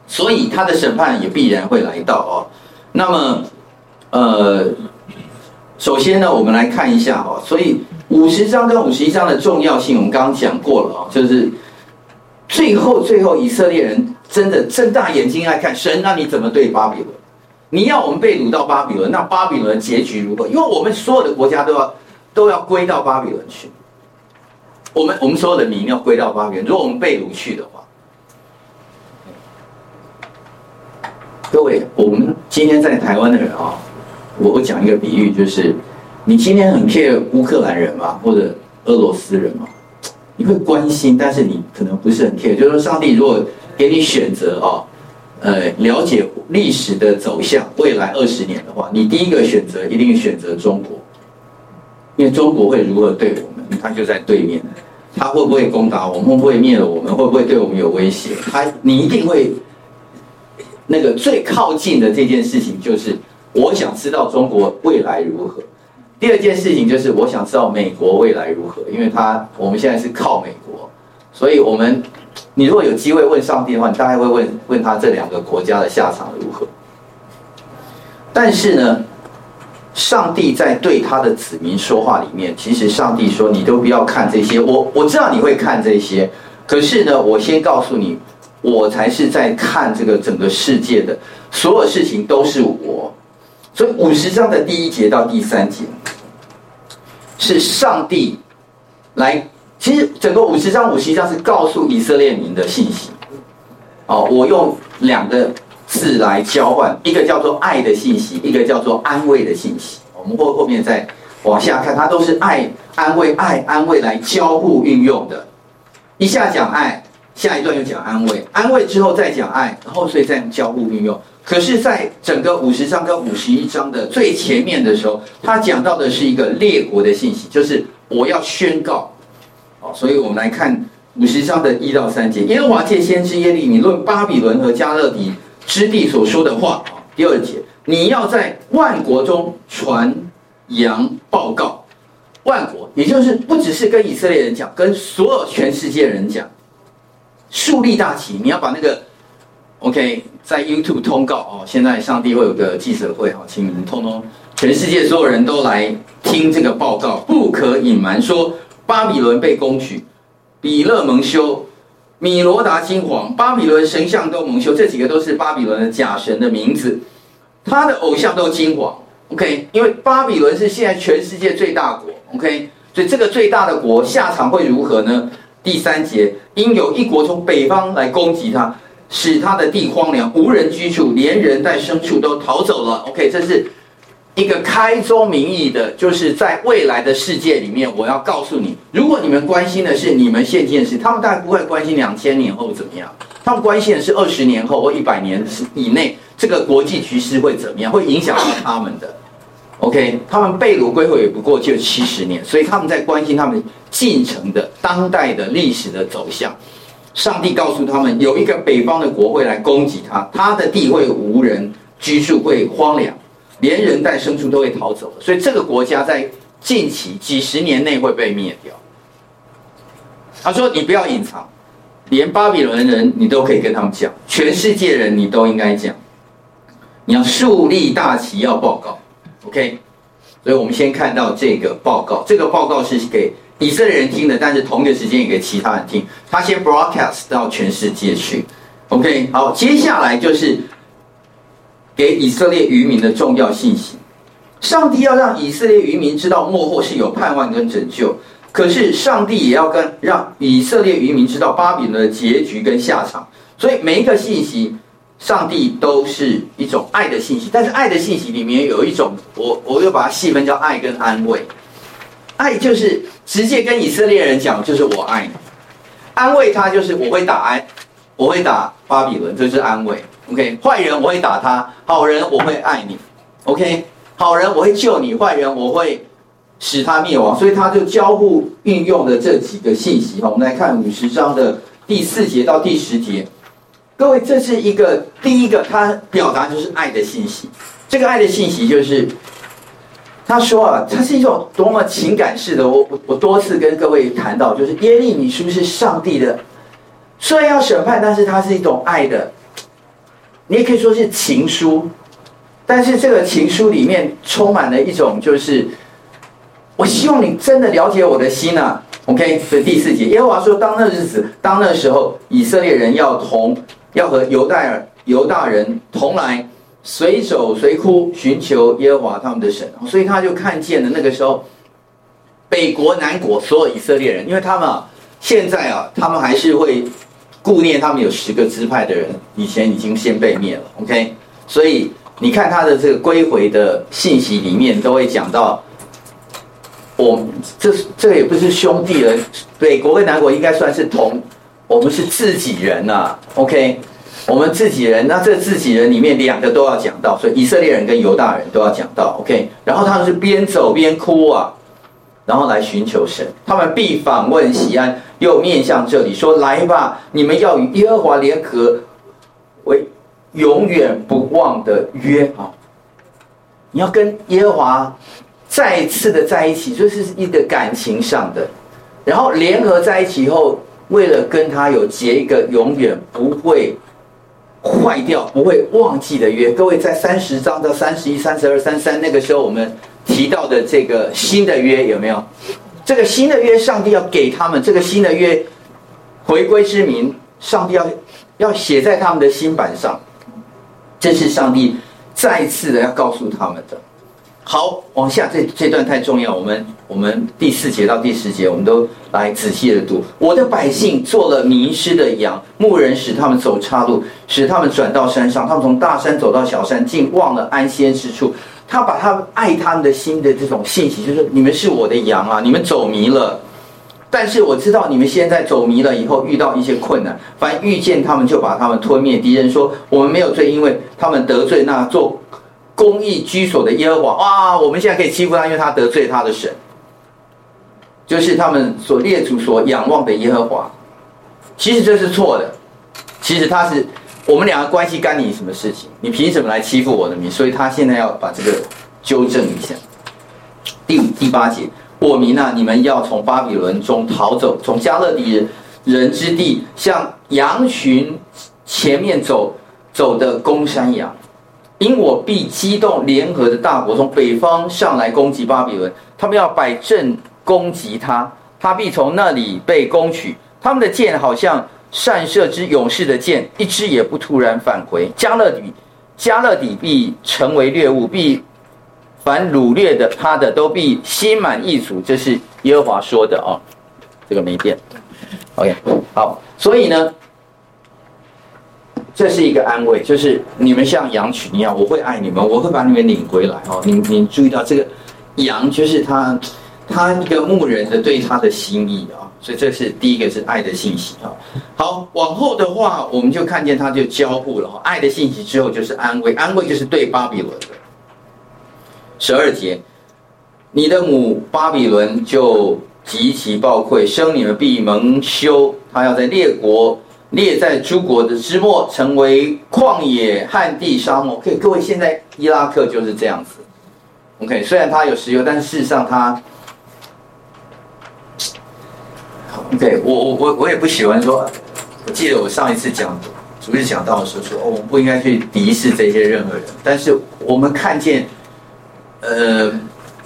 所以他的审判也必然会来到哦。那么，呃，首先呢，我们来看一下哦。所以五十章跟五十一章的重要性，我们刚刚讲过了哦，就是最后最后以色列人真的睁大眼睛来看神，那你怎么对巴比伦？你要我们被掳到巴比伦，那巴比伦结局如何？因为我们所有的国家都要都要归到巴比伦去，我们我们所有的民要归到巴比伦。如果我们被掳去的话。各位，我们今天在台湾的人啊，我我讲一个比喻，就是你今天很 care 乌克兰人吗？或者俄罗斯人吗？你会关心，但是你可能不是很 care。就是说，上帝如果给你选择啊，呃，了解历史的走向，未来二十年的话，你第一个选择一定选择中国，因为中国会如何对我们？他就在对面，他会不会攻打我们？会不会灭了我们？会不会对我们有威胁？他你一定会。那个最靠近的这件事情就是，我想知道中国未来如何。第二件事情就是，我想知道美国未来如何，因为他我们现在是靠美国，所以我们，你如果有机会问上帝的话，你大概会问问他这两个国家的下场如何。但是呢，上帝在对他的子民说话里面，其实上帝说，你都不要看这些，我我知道你会看这些，可是呢，我先告诉你。我才是在看这个整个世界的所有事情都是我，所以五十章的第一节到第三节是上帝来，其实整个五十章五十一章是告诉以色列民的信息。哦，我用两个字来交换，一个叫做爱的信息，一个叫做安慰的信息。我们后后面再往下看，它都是爱、安慰、爱、安慰来交互运用的。一下讲爱。下一段又讲安慰，安慰之后再讲爱，然后所以再交互运用。可是，在整个五十章跟五十一章的最前面的时候，他讲到的是一个列国的信息，就是我要宣告。好，所以我们来看五十章的一到三节。耶和华借先知耶利米论巴比伦和加勒底之地所说的话。第二节，你要在万国中传扬报告，万国，也就是不只是跟以色列人讲，跟所有全世界人讲。树立大旗，你要把那个，OK，在 YouTube 通告哦。现在上帝会有个记者会哦，请你们通通全世界所有人都来听这个报告，不可隐瞒。说巴比伦被攻取，比勒蒙羞，米罗达金黄，巴比伦神像都蒙羞，这几个都是巴比伦的假神的名字，他的偶像都金黄。OK，因为巴比伦是现在全世界最大国，OK，所以这个最大的国下场会如何呢？第三节，因有一国从北方来攻击他，使他的地荒凉，无人居住，连人带牲畜都逃走了。OK，这是一个开宗明义的，就是在未来的世界里面，我要告诉你，如果你们关心的是你们现今的事，他们当然不会关心两千年后怎么样，他们关心的是二十年后或一百年以内这个国际局势会怎么样，会影响到他们的。OK，他们被掳归回也不过就七十年，所以他们在关心他们进程的当代的历史的走向。上帝告诉他们，有一个北方的国会来攻击他，他的地会无人居住，会荒凉，连人带牲畜都会逃走。所以这个国家在近期几十年内会被灭掉。他说：“你不要隐藏，连巴比伦人你都可以跟他们讲，全世界人你都应该讲，你要树立大旗，要报告。” OK，所以我们先看到这个报告。这个报告是给以色列人听的，但是同一个时间也给其他人听。他先 broadcast 到全世界去。OK，好，接下来就是给以色列渔民的重要信息。上帝要让以色列渔民知道末后是有盼望跟拯救，可是上帝也要跟让以色列渔民知道巴比伦的结局跟下场。所以每一个信息。上帝都是一种爱的信息，但是爱的信息里面有一种，我我又把它细分叫爱跟安慰。爱就是直接跟以色列人讲，就是我爱你；安慰他就是我会打安，我会打巴比伦，这是安慰。OK，坏人我会打他，好人我会爱你。OK，好人我会救你，坏人我会使他灭亡。所以他就交互运用的这几个信息。好，我们来看五十章的第四节到第十节。各位，这是一个第一个，他表达就是爱的信息。这个爱的信息就是，他说啊，它是一种多么情感式的。我我我多次跟各位谈到，就是耶利米书是上帝的，虽然要审判，但是它是一种爱的你也可以说是情书，但是这个情书里面充满了一种就是，我希望你真的了解我的心啊。OK，所以第四节，耶和华说：当那日子，当那时候，以色列人要同要和犹大尔犹大人同来，随走随哭，寻求耶和华他们的神。所以他就看见了那个时候，北国南国所有以色列人，因为他们啊，现在啊，他们还是会。顾念他们有十个支派的人，以前已经先被灭了。OK，所以你看他的这个归回的信息里面都会讲到，我这这也不是兄弟了，北国跟南国应该算是同，我们是自己人呐、啊。OK，我们自己人，那这自己人里面两个都要讲到，所以以色列人跟犹大人都要讲到。OK，然后他们是边走边哭啊。然后来寻求神，他们必访问西安，又面向这里说：“来吧，你们要与耶和华联合，为永远不忘的约啊！你要跟耶和华再次的在一起，就是一个感情上的，然后联合在一起以后，为了跟他有结一个永远不会坏掉、不会忘记的约。各位在三十章到三十一、三十二、三三那个时候，我们。”提到的这个新的约有没有？这个新的约，上帝要给他们这个新的约，回归之名，上帝要要写在他们的新版上，这是上帝再次的要告诉他们的。好，往下这这段太重要，我们我们第四节到第十节，我们都来仔细的读。我的百姓做了迷失的羊，牧人使他们走岔路，使他们转到山上，他们从大山走到小山，竟忘了安歇之处。他把他们爱他们的心的这种信息，就是你们是我的羊啊，你们走迷了。但是我知道你们现在走迷了以后遇到一些困难，凡遇见他们就把他们吞灭。敌人说我们没有罪，因为他们得罪那做公义居所的耶和华。哇，我们现在可以欺负他，因为他得罪他的神，就是他们所列祖所仰望的耶和华。其实这是错的，其实他是。我们两个关系干你什么事情？你凭什么来欺负我的民？所以他现在要把这个纠正一下。第五、第八节，我民啊，你们要从巴比伦中逃走，从加勒底人之地，向羊群前面走走的公山羊。因我必激动联合的大国从北方上来攻击巴比伦，他们要摆阵攻击他，他必从那里被攻取。他们的箭好像。善射之勇士的箭，一支也不突然返回。加勒底，加勒底必成为掠物，必凡掳掠的他的都必心满意足。这是耶和华说的哦，这个没变。OK，好，所以呢，这是一个安慰，就是你们像羊群一样，我会爱你们，我会把你们领回来哦。你你注意到这个羊，就是他他一个牧人的对他的心意啊。所以这是第一个是爱的信息啊。好，往后的话，我们就看见他就交互了。爱的信息之后就是安慰，安慰就是对巴比伦的。十二节，你的母巴比伦就极其暴溃，生你们必蒙羞。他要在列国列在诸国的之末，成为旷野、旱地、沙漠。可以，各位，现在伊拉克就是这样子。OK，虽然它有石油，但事实上他。对我我我我也不喜欢说，我记得我上一次讲主日讲到的时候说，哦，我们不应该去敌视这些任何人。但是我们看见，呃，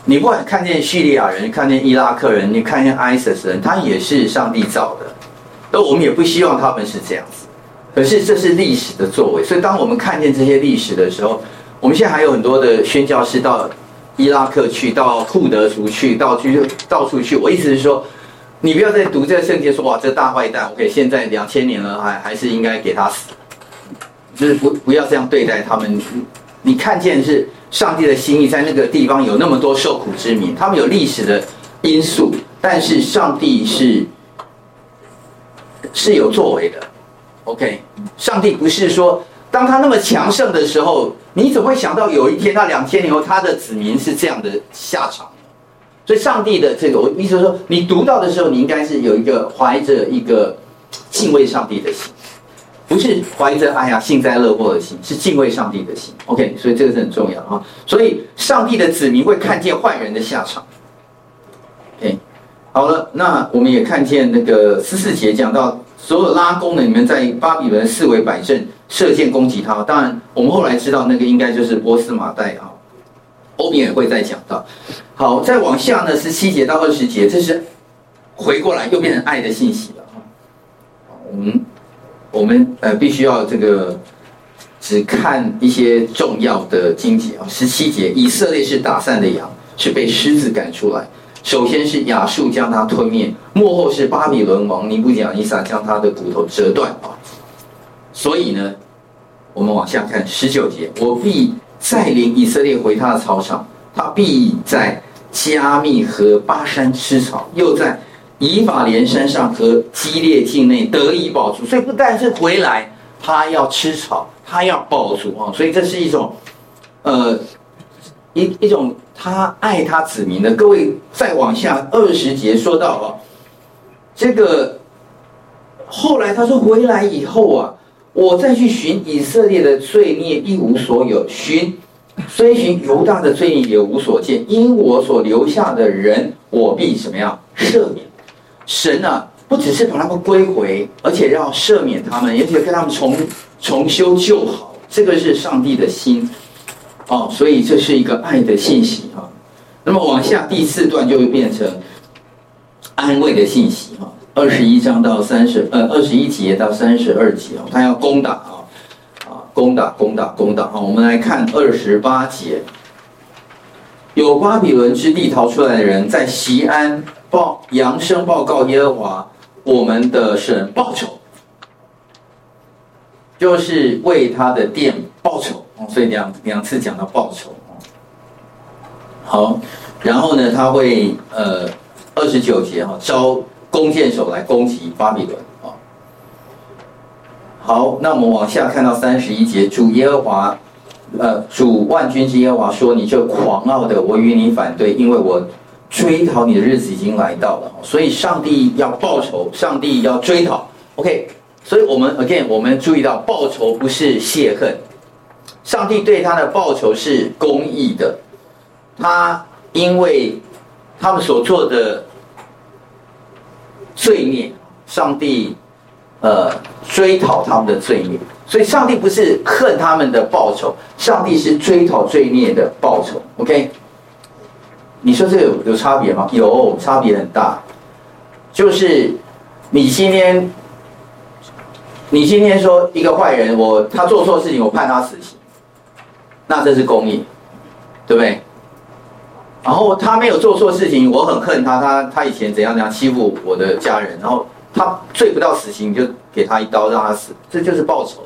你不管看见叙利亚人，看见伊拉克人，你看见 ISIS 人，他也是上帝造的。而我们也不希望他们是这样子。可是这是历史的作为，所以当我们看见这些历史的时候，我们现在还有很多的宣教士到伊拉克去，到库德族去，到去到处去。我意思是说。你不要再读这圣经说哇，这大坏蛋，OK，现在两千年了，还还是应该给他死，就是不不要这样对待他们。你看见是上帝的心意，在那个地方有那么多受苦之民，他们有历史的因素，但是上帝是是有作为的，OK，上帝不是说当他那么强盛的时候，你怎么会想到有一天他两千年后他的子民是这样的下场？所以，上帝的这个，我意思说，你读到的时候，你应该是有一个怀着一个敬畏上帝的心，不是怀着哎呀幸灾乐祸的心，是敬畏上帝的心。OK，所以这个是很重要啊。所以，上帝的子民会看见坏人的下场。OK，好了，那我们也看见那个十四节讲到，所有拉弓的你们在巴比伦四围摆阵，射箭攻击他。当然，我们后来知道那个应该就是波斯马代啊，后面也会再讲到。好，再往下呢，十七节到二十节，这是回过来又变成爱的信息了。我们我们呃必须要这个只看一些重要的经节啊。十七节，以色列是打散的羊，是被狮子赶出来。首先是亚述将他吞灭，幕后是巴比伦王尼布甲尼撒将他的骨头折断啊。所以呢，我们往下看十九节，我必再领以色列回他的草场，他必在加密和巴山吃草，又在以法莲山上和基列境内得以饱足。所以不但是回来，他要吃草，他要饱足啊。所以这是一种，呃，一一种。他爱他子民的，各位再往下二十节说到哦，这个后来他说回来以后啊，我再去寻以色列的罪孽一无所有，寻虽寻犹大的罪孽也无所见，因我所留下的人，我必怎么样赦免？神啊，不只是把他们归回，而且要赦免他们，而且跟他们重重修旧好，这个是上帝的心。哦，所以这是一个爱的信息哈。那么往下第四段就会变成安慰的信息哈。二十一章到三十呃二十一节到三十二节哦，他要攻打啊啊攻打攻打攻打啊。我们来看二十八节，有巴比伦之地逃出来的人在西安报扬声报告耶和华我们的神报仇，就是为他的殿报仇。哦所以两两次讲到报仇哦，好，然后呢，他会呃二十九节哈招弓箭手来攻击巴比伦啊。好，那我们往下看到三十一节，主耶和华，呃，主万军之耶和华说：“你这狂傲的，我与你反对，因为我追讨你的日子已经来到了。”所以上帝要报仇，上帝要追讨。OK，所以我们 again 我们注意到报仇不是泄恨。上帝对他的报酬是公义的，他因为他们所做的罪孽，上帝呃追讨他们的罪孽，所以上帝不是恨他们的报酬，上帝是追讨罪孽的报酬。OK，你说这有有差别吗？有差别很大，就是你今天你今天说一个坏人，我他做错事情，我判他死刑。那这是公义，对不对？然后他没有做错事情，我很恨他，他他以前怎样怎样欺负我的家人，然后他罪不到死刑，你就给他一刀让他死，这就是报仇。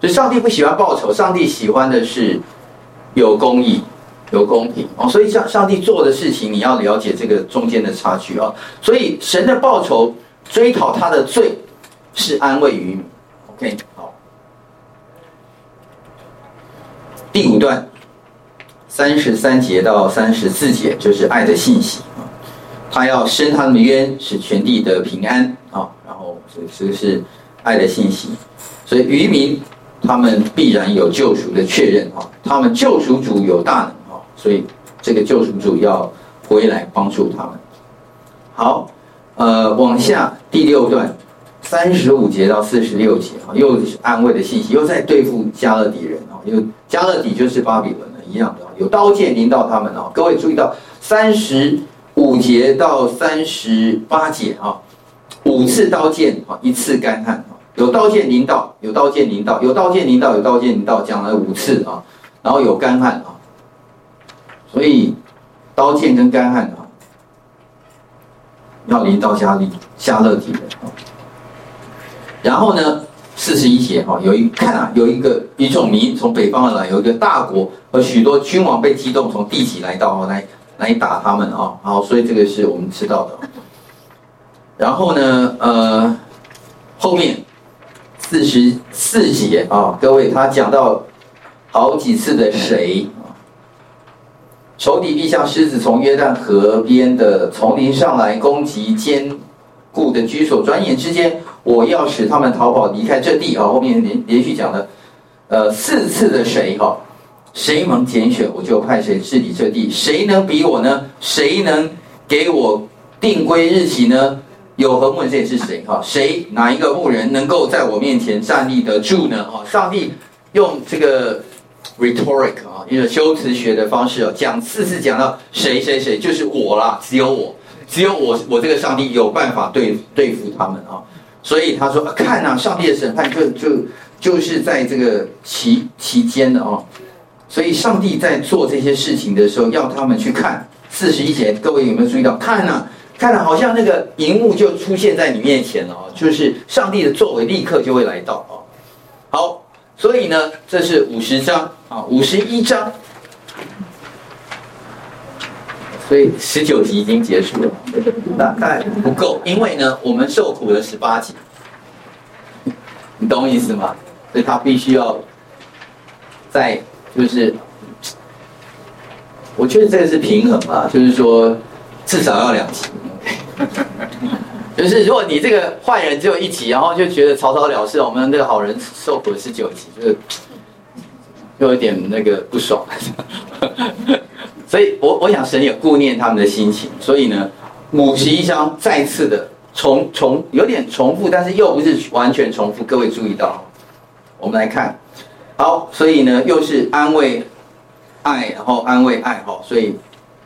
所以上帝不喜欢报仇，上帝喜欢的是有公义、有公平哦。所以上上帝做的事情，你要了解这个中间的差距啊。所以神的报仇追讨他的罪，是安慰于你。OK。第五段，三十三节到三十四节就是爱的信息啊，他要伸他们的冤，使全地得平安啊。然后这这个是爱的信息，所以渔民他们必然有救赎的确认啊，他们救赎主有大能啊，所以这个救赎主要回来帮助他们。好，呃，往下第六段，三十五节到四十六节啊，又是安慰的信息，又在对付迦勒底人啊，又。加勒底就是巴比伦的一样的，有刀剑临到他们啊！各位注意到三十五节到三十八节啊，五次刀剑啊，一次干旱啊，有刀剑临到，有刀剑临到，有刀剑临到，有刀剑临到，讲了五次啊，然后有干旱啊，所以刀剑跟干旱啊，要临到加利加勒底的啊，然后呢？四十一节哈，有一看啊，有一个一种民从北方而来，有一个大国和许多君王被激动，从地起来到来来打他们啊，好，所以这个是我们知道的。然后呢，呃，后面四十四节啊，各位他讲到好几次的谁，仇敌必像狮子从约旦河边的丛林上来攻击坚故的居所，转眼之间。我要使他们逃跑离开这地啊！后面连连续讲了，呃，四次的谁哈？谁蒙拣选，我就派谁治理这地。谁能比我呢？谁能给我定规日期呢？有何牧人，这也是谁？哈，谁哪一个牧人能够在我面前站立得住呢？哈，上帝用这个 rhetoric 啊，一个修辞学的方式啊，讲四次讲到谁谁谁，就是我啦，只有我，只有我，我这个上帝有办法对对付他们啊。所以他说，看呐，上帝的审判就就就是在这个期期间的哦。所以上帝在做这些事情的时候，要他们去看四十一节，各位有没有注意到？看呐，看呐，好像那个荧幕就出现在你面前了啊，就是上帝的作为立刻就会来到啊。好，所以呢，这是五十章啊，五十一章，所以十九集已经结束了，大概不够，因为呢，我们受苦了十八集，你懂我意思吗？所以他必须要在。就是，我觉得这个是平衡吧，就是说至少要两集。(laughs) 就是如果你这个坏人只有一集，然后就觉得草草了事，我们这个好人受苦十九集，就就有点那个不爽。所以我我想神也顾念他们的心情，所以呢，五十一章再次的重重有点重复，但是又不是完全重复。各位注意到，我们来看。好，所以呢，又是安慰、爱，然后安慰、爱，哈，所以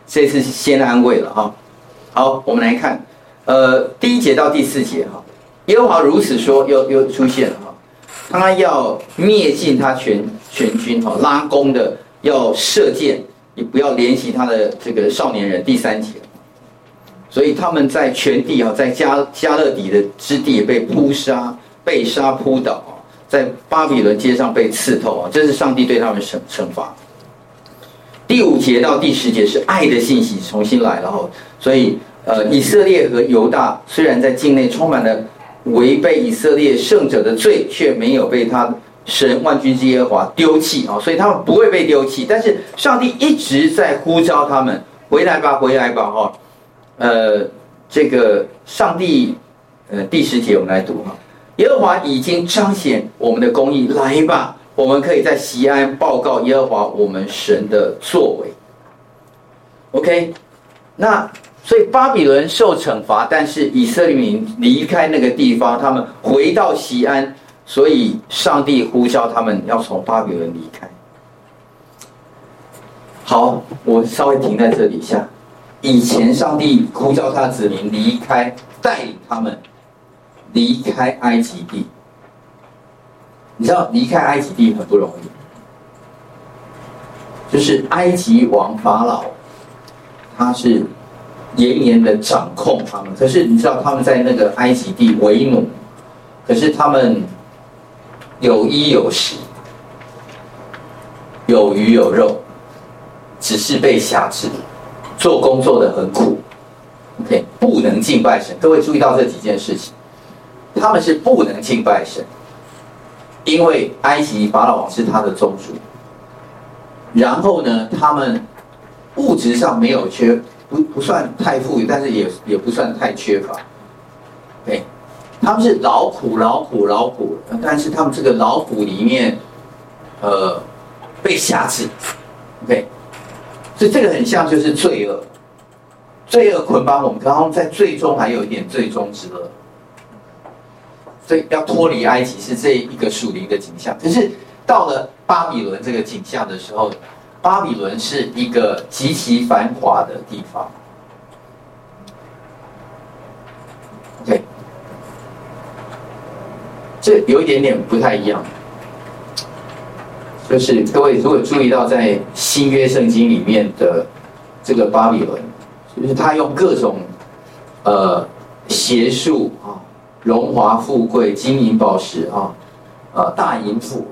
这次先安慰了，哈。好，我们来看，呃，第一节到第四节，哈，耶和华如此说，又又出现了，哈，他要灭尽他全全军，哈，拉弓的要射箭，也不要怜惜他的这个少年人。第三节，所以他们在全地，啊，在加加勒底的之地被扑杀，被杀扑倒。在巴比伦街上被刺透啊！这是上帝对他们惩惩罚。第五节到第十节是爱的信息重新来了哈，所以呃，以色列和犹大虽然在境内充满了违背以色列圣者的罪，却没有被他神万军之耶和华丢弃啊，所以他们不会被丢弃。但是上帝一直在呼召他们回来吧，回来吧哈。呃，这个上帝呃第十节我们来读哈。耶和华已经彰显我们的公义，来吧，我们可以在西安报告耶和华我们神的作为。OK，那所以巴比伦受惩罚，但是以色列民离开那个地方，他们回到西安，所以上帝呼召他们要从巴比伦离开。好，我稍微停在这里一下。以前上帝呼召他子民离开，带领他们。离开埃及地，你知道离开埃及地很不容易，就是埃及王法老，他是严严的掌控他们。可是你知道他们在那个埃及地为奴，可是他们有衣有食，有鱼有肉，只是被辖制，做工作的很苦。OK，不能敬拜神。各位注意到这几件事情。他们是不能敬拜神，因为埃及法老王是他的宗主。然后呢，他们物质上没有缺，不不算太富裕，但是也也不算太缺乏。对，他们是劳苦劳苦劳苦，但是他们这个劳苦里面，呃，被辖制。OK，所以这个很像就是罪恶，罪恶捆绑我们，然后在最终还有一点最终之恶。所以要脱离埃及是这一个属灵的景象，可是到了巴比伦这个景象的时候，巴比伦是一个极其繁华的地方。OK，这有一点点不太一样，就是各位如果注意到在新约圣经里面的这个巴比伦，就是他用各种呃邪术啊。荣华富贵、金银宝石啊，呃，大淫妇，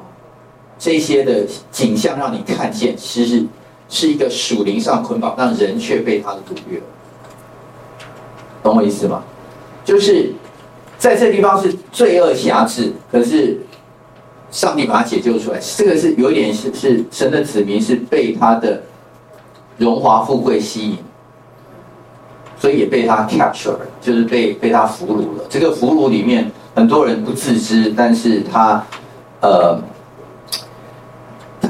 这些的景象让你看见，其实是一个属灵上捆绑，但人却被他的掳掠。懂我意思吗？就是在这地方是罪恶辖制，可是上帝把他解救出来。这个是有一点是是神的子民是被他的荣华富贵吸引。所以也被他 capture，就是被被他俘虏了。这个俘虏里面很多人不自知，但是他，呃，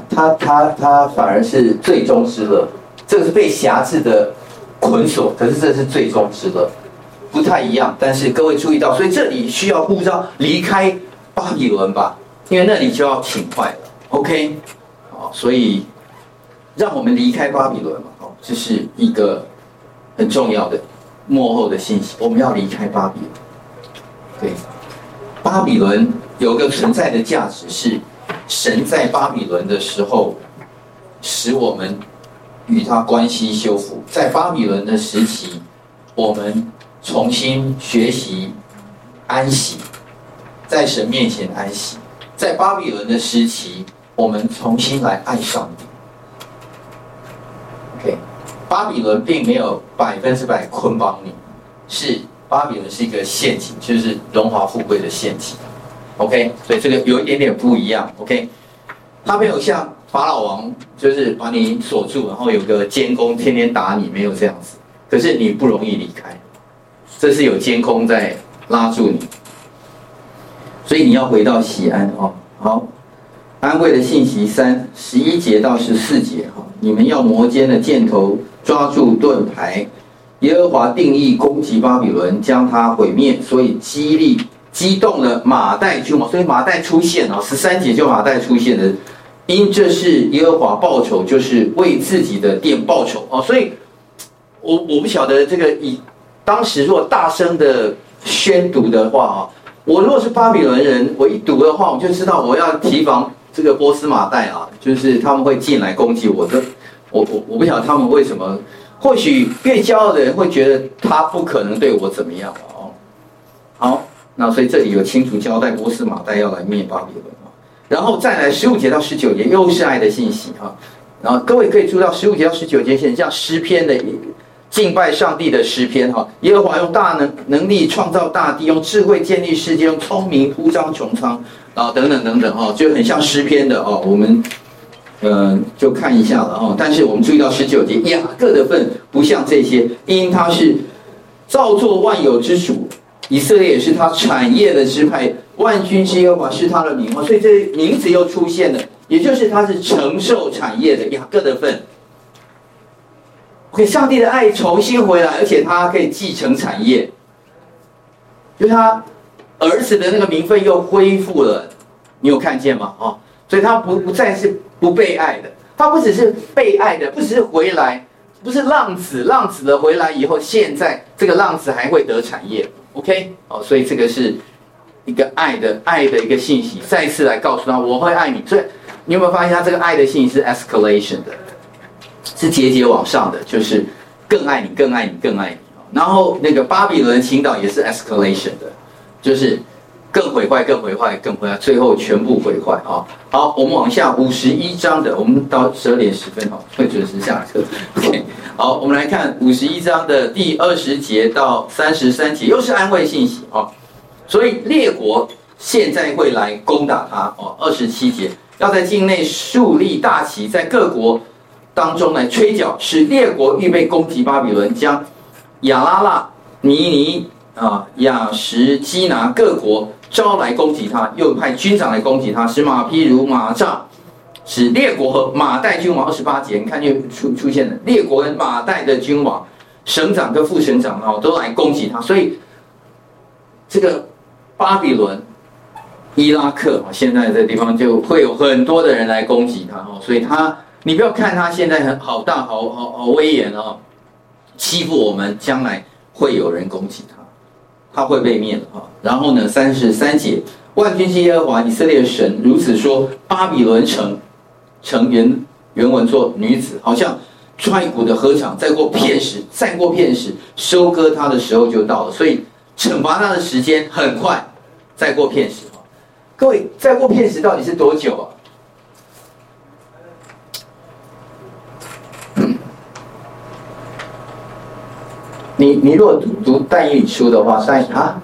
他他他反而是最终之乐。这个是被辖制的捆锁，可是这是最终之乐。不太一样，但是各位注意到，所以这里需要护照离开巴比伦吧，因为那里就要倾坏了。OK，好，所以让我们离开巴比伦嘛，哦，这是一个很重要的幕后的信息，我们要离开巴比伦。对，巴比伦有个存在的价值是，神在巴比伦的时候，使我们与他关系修复，在巴比伦的时期，我们重新学习安息，在神面前安息。在巴比伦的时期，我们重新来爱上帝。OK，巴比伦并没有百分之百捆绑你，是巴比伦是一个陷阱，就是荣华富贵的陷阱。OK，所以这个有一点点不一样。OK，他没有像法老王，就是把你锁住，然后有个监工天天打你，没有这样子。可是你不容易离开，这是有监控在拉住你。所以你要回到西安哦，好，安慰的信息三十一节到十四节哈，你们要摩肩的箭头抓住盾牌，耶和华定义攻击巴比伦，将他毁灭，所以激励激动了马代君王，所以马代出现啊，十三节就马代出现的，因这是耶和华报仇，就是为自己的殿报仇。哦，所以我我不晓得这个以当时若大声的宣读的话啊。我如果是巴比伦人，我一读的话，我就知道我要提防这个波斯马代啊，就是他们会进来攻击我的。我我我不晓得他们为什么，或许越骄傲的人会觉得他不可能对我怎么样哦。好，那所以这里有清楚交代波斯马代要来灭巴比伦啊。然后再来十五节到十九节又是爱的信息啊。然后各位可以注意到十五节到十九节，像诗篇的。敬拜上帝的诗篇哈，耶和华用大能能力创造大地，用智慧建立世界，用聪明铺张穹苍啊，等等等等哈，就很像诗篇的哦。我们嗯就看一下了哈。但是我们注意到十九节，雅各的份不像这些，因他是造作万有之主，以色列也是他产业的支派，万军之耶和华是他的名，所以这名字又出现了，也就是他是承受产业的雅各的份。给上帝的爱重新回来，而且他可以继承产业，就他儿子的那个名分又恢复了，你有看见吗？哦，所以他不不再是不被爱的，他不只是被爱的，不只是回来，不是浪子，浪子的回来以后，现在这个浪子还会得产业，OK？哦，所以这个是一个爱的爱的一个信息，再一次来告诉他我会爱你。所以你有没有发现他这个爱的信息是 escalation 的？是节节往上的，就是更爱你，更爱你，更爱你。然后那个巴比伦倾倒也是 escalation 的，就是更毁坏，更毁坏，更毁坏，最后全部毁坏啊！好，我们往下五十一章的，我们到十二点十分哦会准时下课。OK，好，我们来看五十一章的第二十节到三十三节，又是安慰信息哦！所以列国现在会来攻打他哦。二十七节要在境内树立大旗，在各国。当中来吹角，使列国预备攻击巴比伦，将亚拉腊、尼尼啊、亚什基拿各国招来攻击他，又派军长来攻击他，使马匹如马扎，使列国和马代君王二十八节，你看就出出现了列国跟马代的君王、省长跟副省长哦，都来攻击他，所以这个巴比伦、伊拉克，现在这地方就会有很多的人来攻击他哦，所以他。你不要看他现在很好大好好好威严哦，欺负我们，将来会有人攻击他，他会被灭的啊。然后呢，三十三节，万军之耶和华以色列神如此说：巴比伦城，城原原文作女子，好像踹鼓的禾场，再过片时，再过片时，收割他的时候就到了。所以惩罚他的时间很快，再过片时。各位，再过片时到底是多久啊？你你如果读但以理书的话，三啊，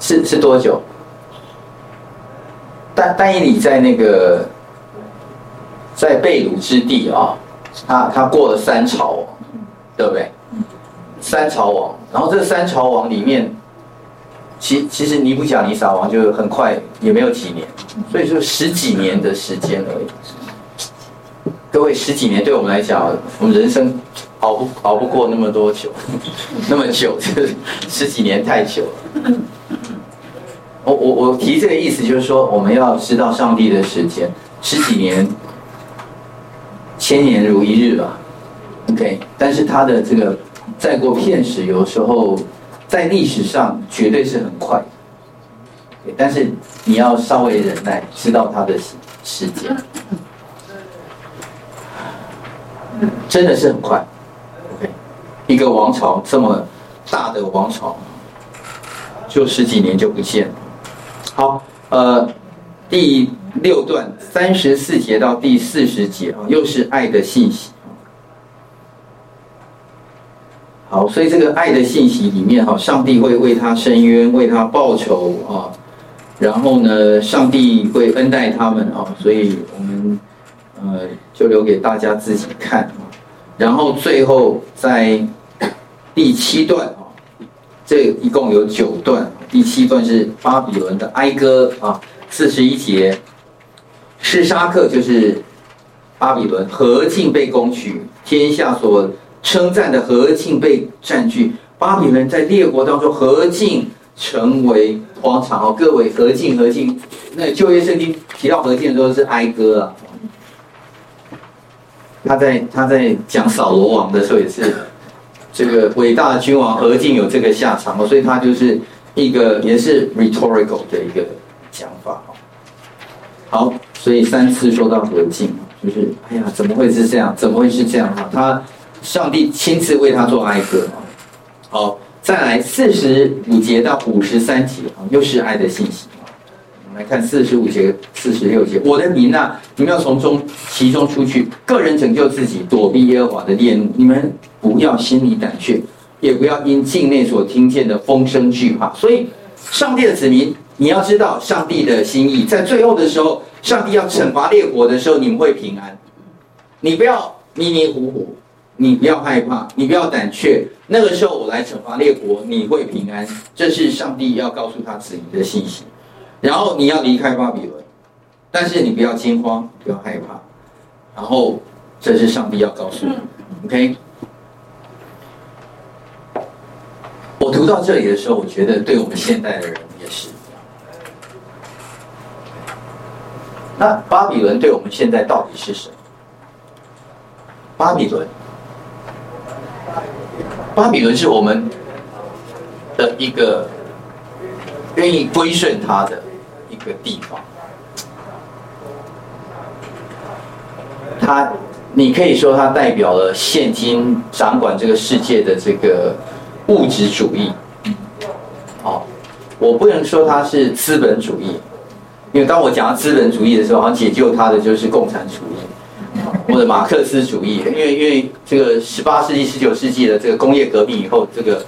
是是多久？但但以理在那个在被掳之地啊，他他过了三朝王，对不对？三朝王，然后这三朝王里面，其其实尼布甲尼撒王就很快也没有几年，所以说十几年的时间而已。各位十几年对我们来讲，我们人生。熬不熬不过那么多久，(laughs) 那么久，这十几年太久了。我我我提这个意思就是说，我们要知道上帝的时间，十几年，千年如一日吧。OK，但是他的这个再过片时，有时候在历史上绝对是很快。但是你要稍微忍耐，知道他的时间，真的是很快。一个王朝这么大的王朝，就十几年就不见了。好，呃，第六段三十四节到第四十节啊，又是爱的信息。好，所以这个爱的信息里面哈，上帝会为他伸冤，为他报仇啊。然后呢，上帝会恩待他们啊，所以我们呃就留给大家自己看啊。然后最后在第七段啊，这一共有九段，第七段是巴比伦的哀歌啊，四十一节，示沙克就是巴比伦，何竟被攻取，天下所称赞的何竟被占据，巴比伦在列国当中何竟成为。荒场哦，各位何竟何竟，那旧约圣经提到何竟的时候是哀歌啊。他在他在讲扫罗王的时候也是，这个伟大的君王何竟有这个下场哦，所以他就是一个也是 rhetorical 的一个讲法哦。好，所以三次说到何竟，就是哎呀，怎么会是这样？怎么会是这样啊？他上帝亲自为他做哀歌啊。好。再来四十五节到五十三节啊，又是爱的信息。来看四十五节、四十六节。我的民呐，你们要从中其中出去，个人拯救自己，躲避耶和华的烈怒。你们不要心里胆怯，也不要因境内所听见的风声惧怕。所以，上帝的子民，你要知道上帝的心意，在最后的时候，上帝要惩罚列国的时候，你们会平安。你不要迷迷糊糊。你不要害怕，你不要胆怯。那个时候我来惩罚列国，你会平安。这是上帝要告诉他子民的信息。然后你要离开巴比伦，但是你不要惊慌，不要害怕。然后这是上帝要告诉你，OK？我读到这里的时候，我觉得对我们现代的人也是。那巴比伦对我们现在到底是什么？巴比伦。巴比伦是我们的一个愿意归顺他的一个地方。他，你可以说它代表了现今掌管这个世界的这个物质主义。好，我不能说它是资本主义，因为当我讲到资本主义的时候，好像解救它的就是共产主义。(laughs) 或者马克思主义，因为因为这个十八世纪、十九世纪的这个工业革命以后，这个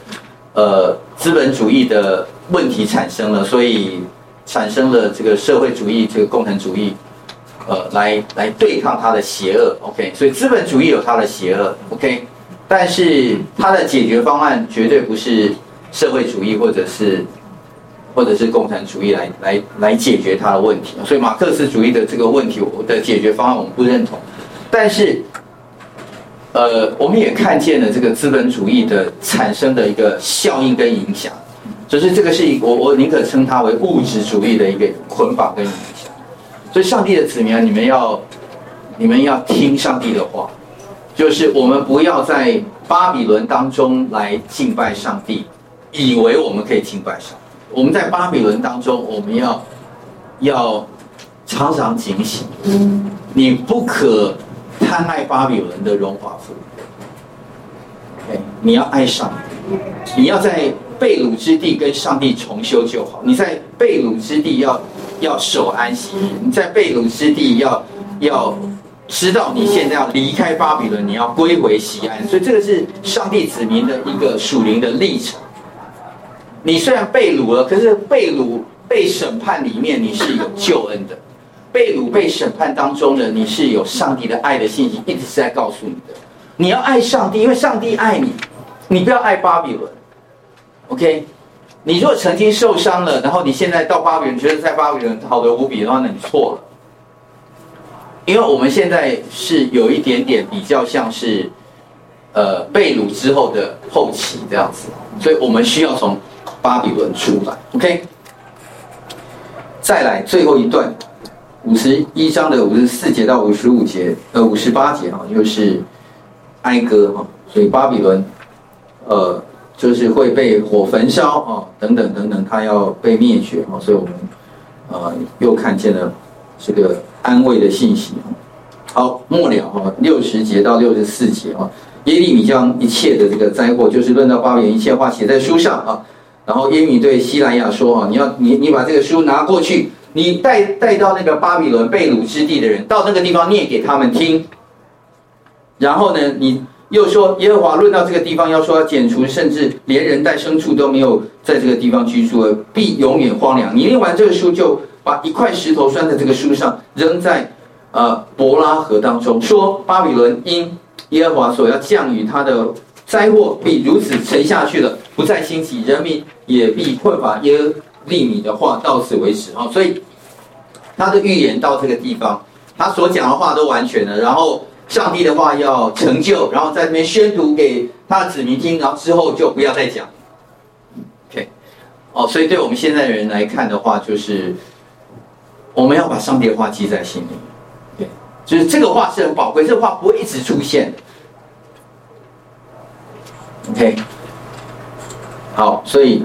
呃资本主义的问题产生了，所以产生了这个社会主义、这个共产主义，呃，来来对抗它的邪恶。OK，所以资本主义有它的邪恶。OK，但是它的解决方案绝对不是社会主义或者是或者是共产主义来来来解决它的问题。所以马克思主义的这个问题，我的解决方案我们不认同。但是，呃，我们也看见了这个资本主义的产生的一个效应跟影响，就是这个是一我我宁可称它为物质主义的一个捆绑跟影响。所以，上帝的子民啊，你们要你们要听上帝的话，就是我们不要在巴比伦当中来敬拜上帝，以为我们可以敬拜上帝。我们在巴比伦当中，我们要要常常警醒，你不可。贪爱巴比伦的荣华富贵你要爱上，你要在被掳之地跟上帝重修旧好。你在被掳之地要要守安息日，你在被掳之地要要知道你现在要离开巴比伦，你要归回西安。所以这个是上帝子民的一个属灵的历程。你虽然被掳了，可是被掳被审判里面你是有救恩的。被掳被审判当中呢，你是有上帝的爱的信息，一直是在告诉你的。你要爱上帝，因为上帝爱你。你不要爱巴比伦，OK？你如果曾经受伤了，然后你现在到巴比伦，觉得在巴比伦好的无比的话，那你错了。因为我们现在是有一点点比较像是，呃被掳之后的后期这样子，所以我们需要从巴比伦出来。OK，再来最后一段，五十一章的五十四节到五十五节，呃五十八节啊，又是哀歌哈，所以巴比伦，呃。就是会被火焚烧啊，等等等等，他要被灭绝啊，所以我们呃又看见了这个安慰的信息。好，末了哈，六十节到六十四节啊，耶利米将一切的这个灾祸，就是论到巴比伦一切话写在书上啊。然后耶利米对西莱亚说啊，你要你你把这个书拿过去，你带带到那个巴比伦被掳之地的人，到那个地方念给他们听。然后呢，你。又说耶和华论到这个地方，要说要剪除，甚至连人带牲畜都没有在这个地方居住了，必永远荒凉。你念完这个书，就把一块石头拴在这个书上，扔在呃伯拉河当中，说巴比伦因耶和华所要降雨他的灾祸，必如此沉下去了，不再兴起，人民也必困乏。耶利米的话到此为止啊，所以他的预言到这个地方，他所讲的话都完全了，然后。上帝的话要成就，然后在那边宣读给他的子民听，然后之后就不要再讲。OK，哦，所以对我们现在的人来看的话，就是我们要把上帝的话记在心里。对，就是这个话是很宝贵，这个话不会一直出现。OK，好，所以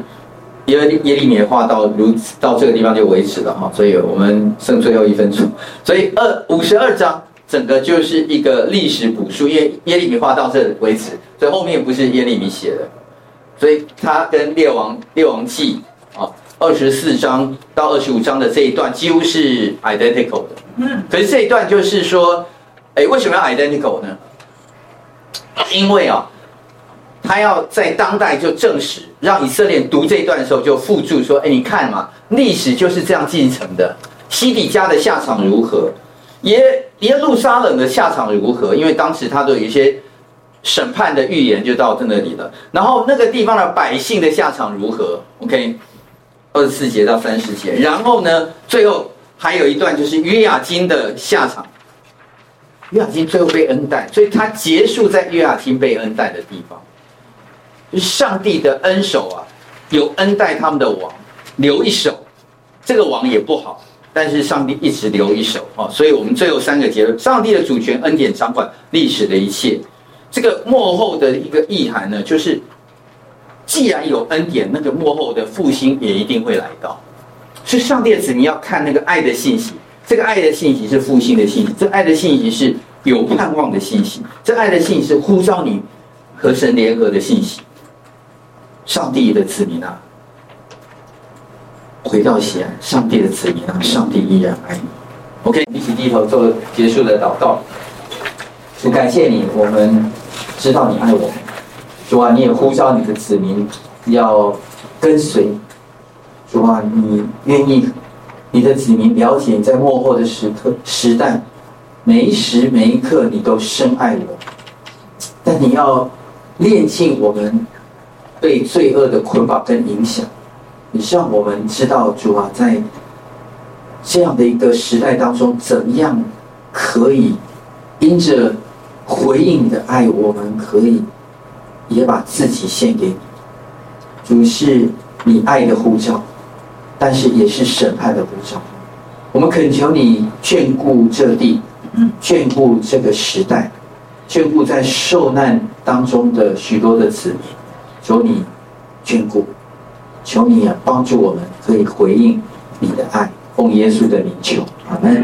耶耶利米的话到如此到这个地方就为止了哈，所以我们剩最后一分钟，所以二五十二章。整个就是一个历史补述，因为耶利米话到这为止，所以后面不是耶利米写的，所以他跟列王列王记啊二十四章到二十五章的这一段几乎是 identical 的。嗯，可是这一段就是说，哎，为什么要 identical 呢？因为啊，他要在当代就证实，让以色列读这一段的时候就附注说，哎，你看嘛，历史就是这样进程的，西底家的下场如何？耶耶路撒冷的下场如何？因为当时他都有一些审判的预言，就到这那里了。然后那个地方的百姓的下场如何？OK，二十四节到三十节。然后呢，最后还有一段就是约雅斤的下场。约雅斤最后被恩待，所以他结束在约雅斤被恩待的地方。就上帝的恩手啊，有恩待他们的王，留一手，这个王也不好。但是上帝一直留一手啊，所以我们最后三个结论：上帝的主权、恩典掌管历史的一切。这个幕后的一个意涵呢，就是既然有恩典，那个幕后的复兴也一定会来到。是上帝的子民要看那个爱的信息，这个爱的信息是复兴的信息，这爱的信息是有盼望的信息，这爱的信息是呼召你和神联合的信息。上帝的子民啊！回到锡安，上帝的子民啊，上帝依然爱你。OK，一起低头做结束的祷告。主感谢你，我们知道你爱我们。主啊，你也呼召你的子民要跟随。主啊，你愿意你的子民了解你在幕后的时刻时代，每一时每一刻你都深爱我。但你要炼净我们被罪恶的捆绑跟影响。你让我们知道，主啊，在这样的一个时代当中，怎样可以因着回应你的爱，我们可以也把自己献给你。主是你爱的呼召，但是也是审判的呼召。我们恳求你眷顾这地，眷顾这个时代，眷顾在受难当中的许多的子民，求你眷顾。求你也帮助我们，可以回应你的爱，奉耶稣的名求，阿门。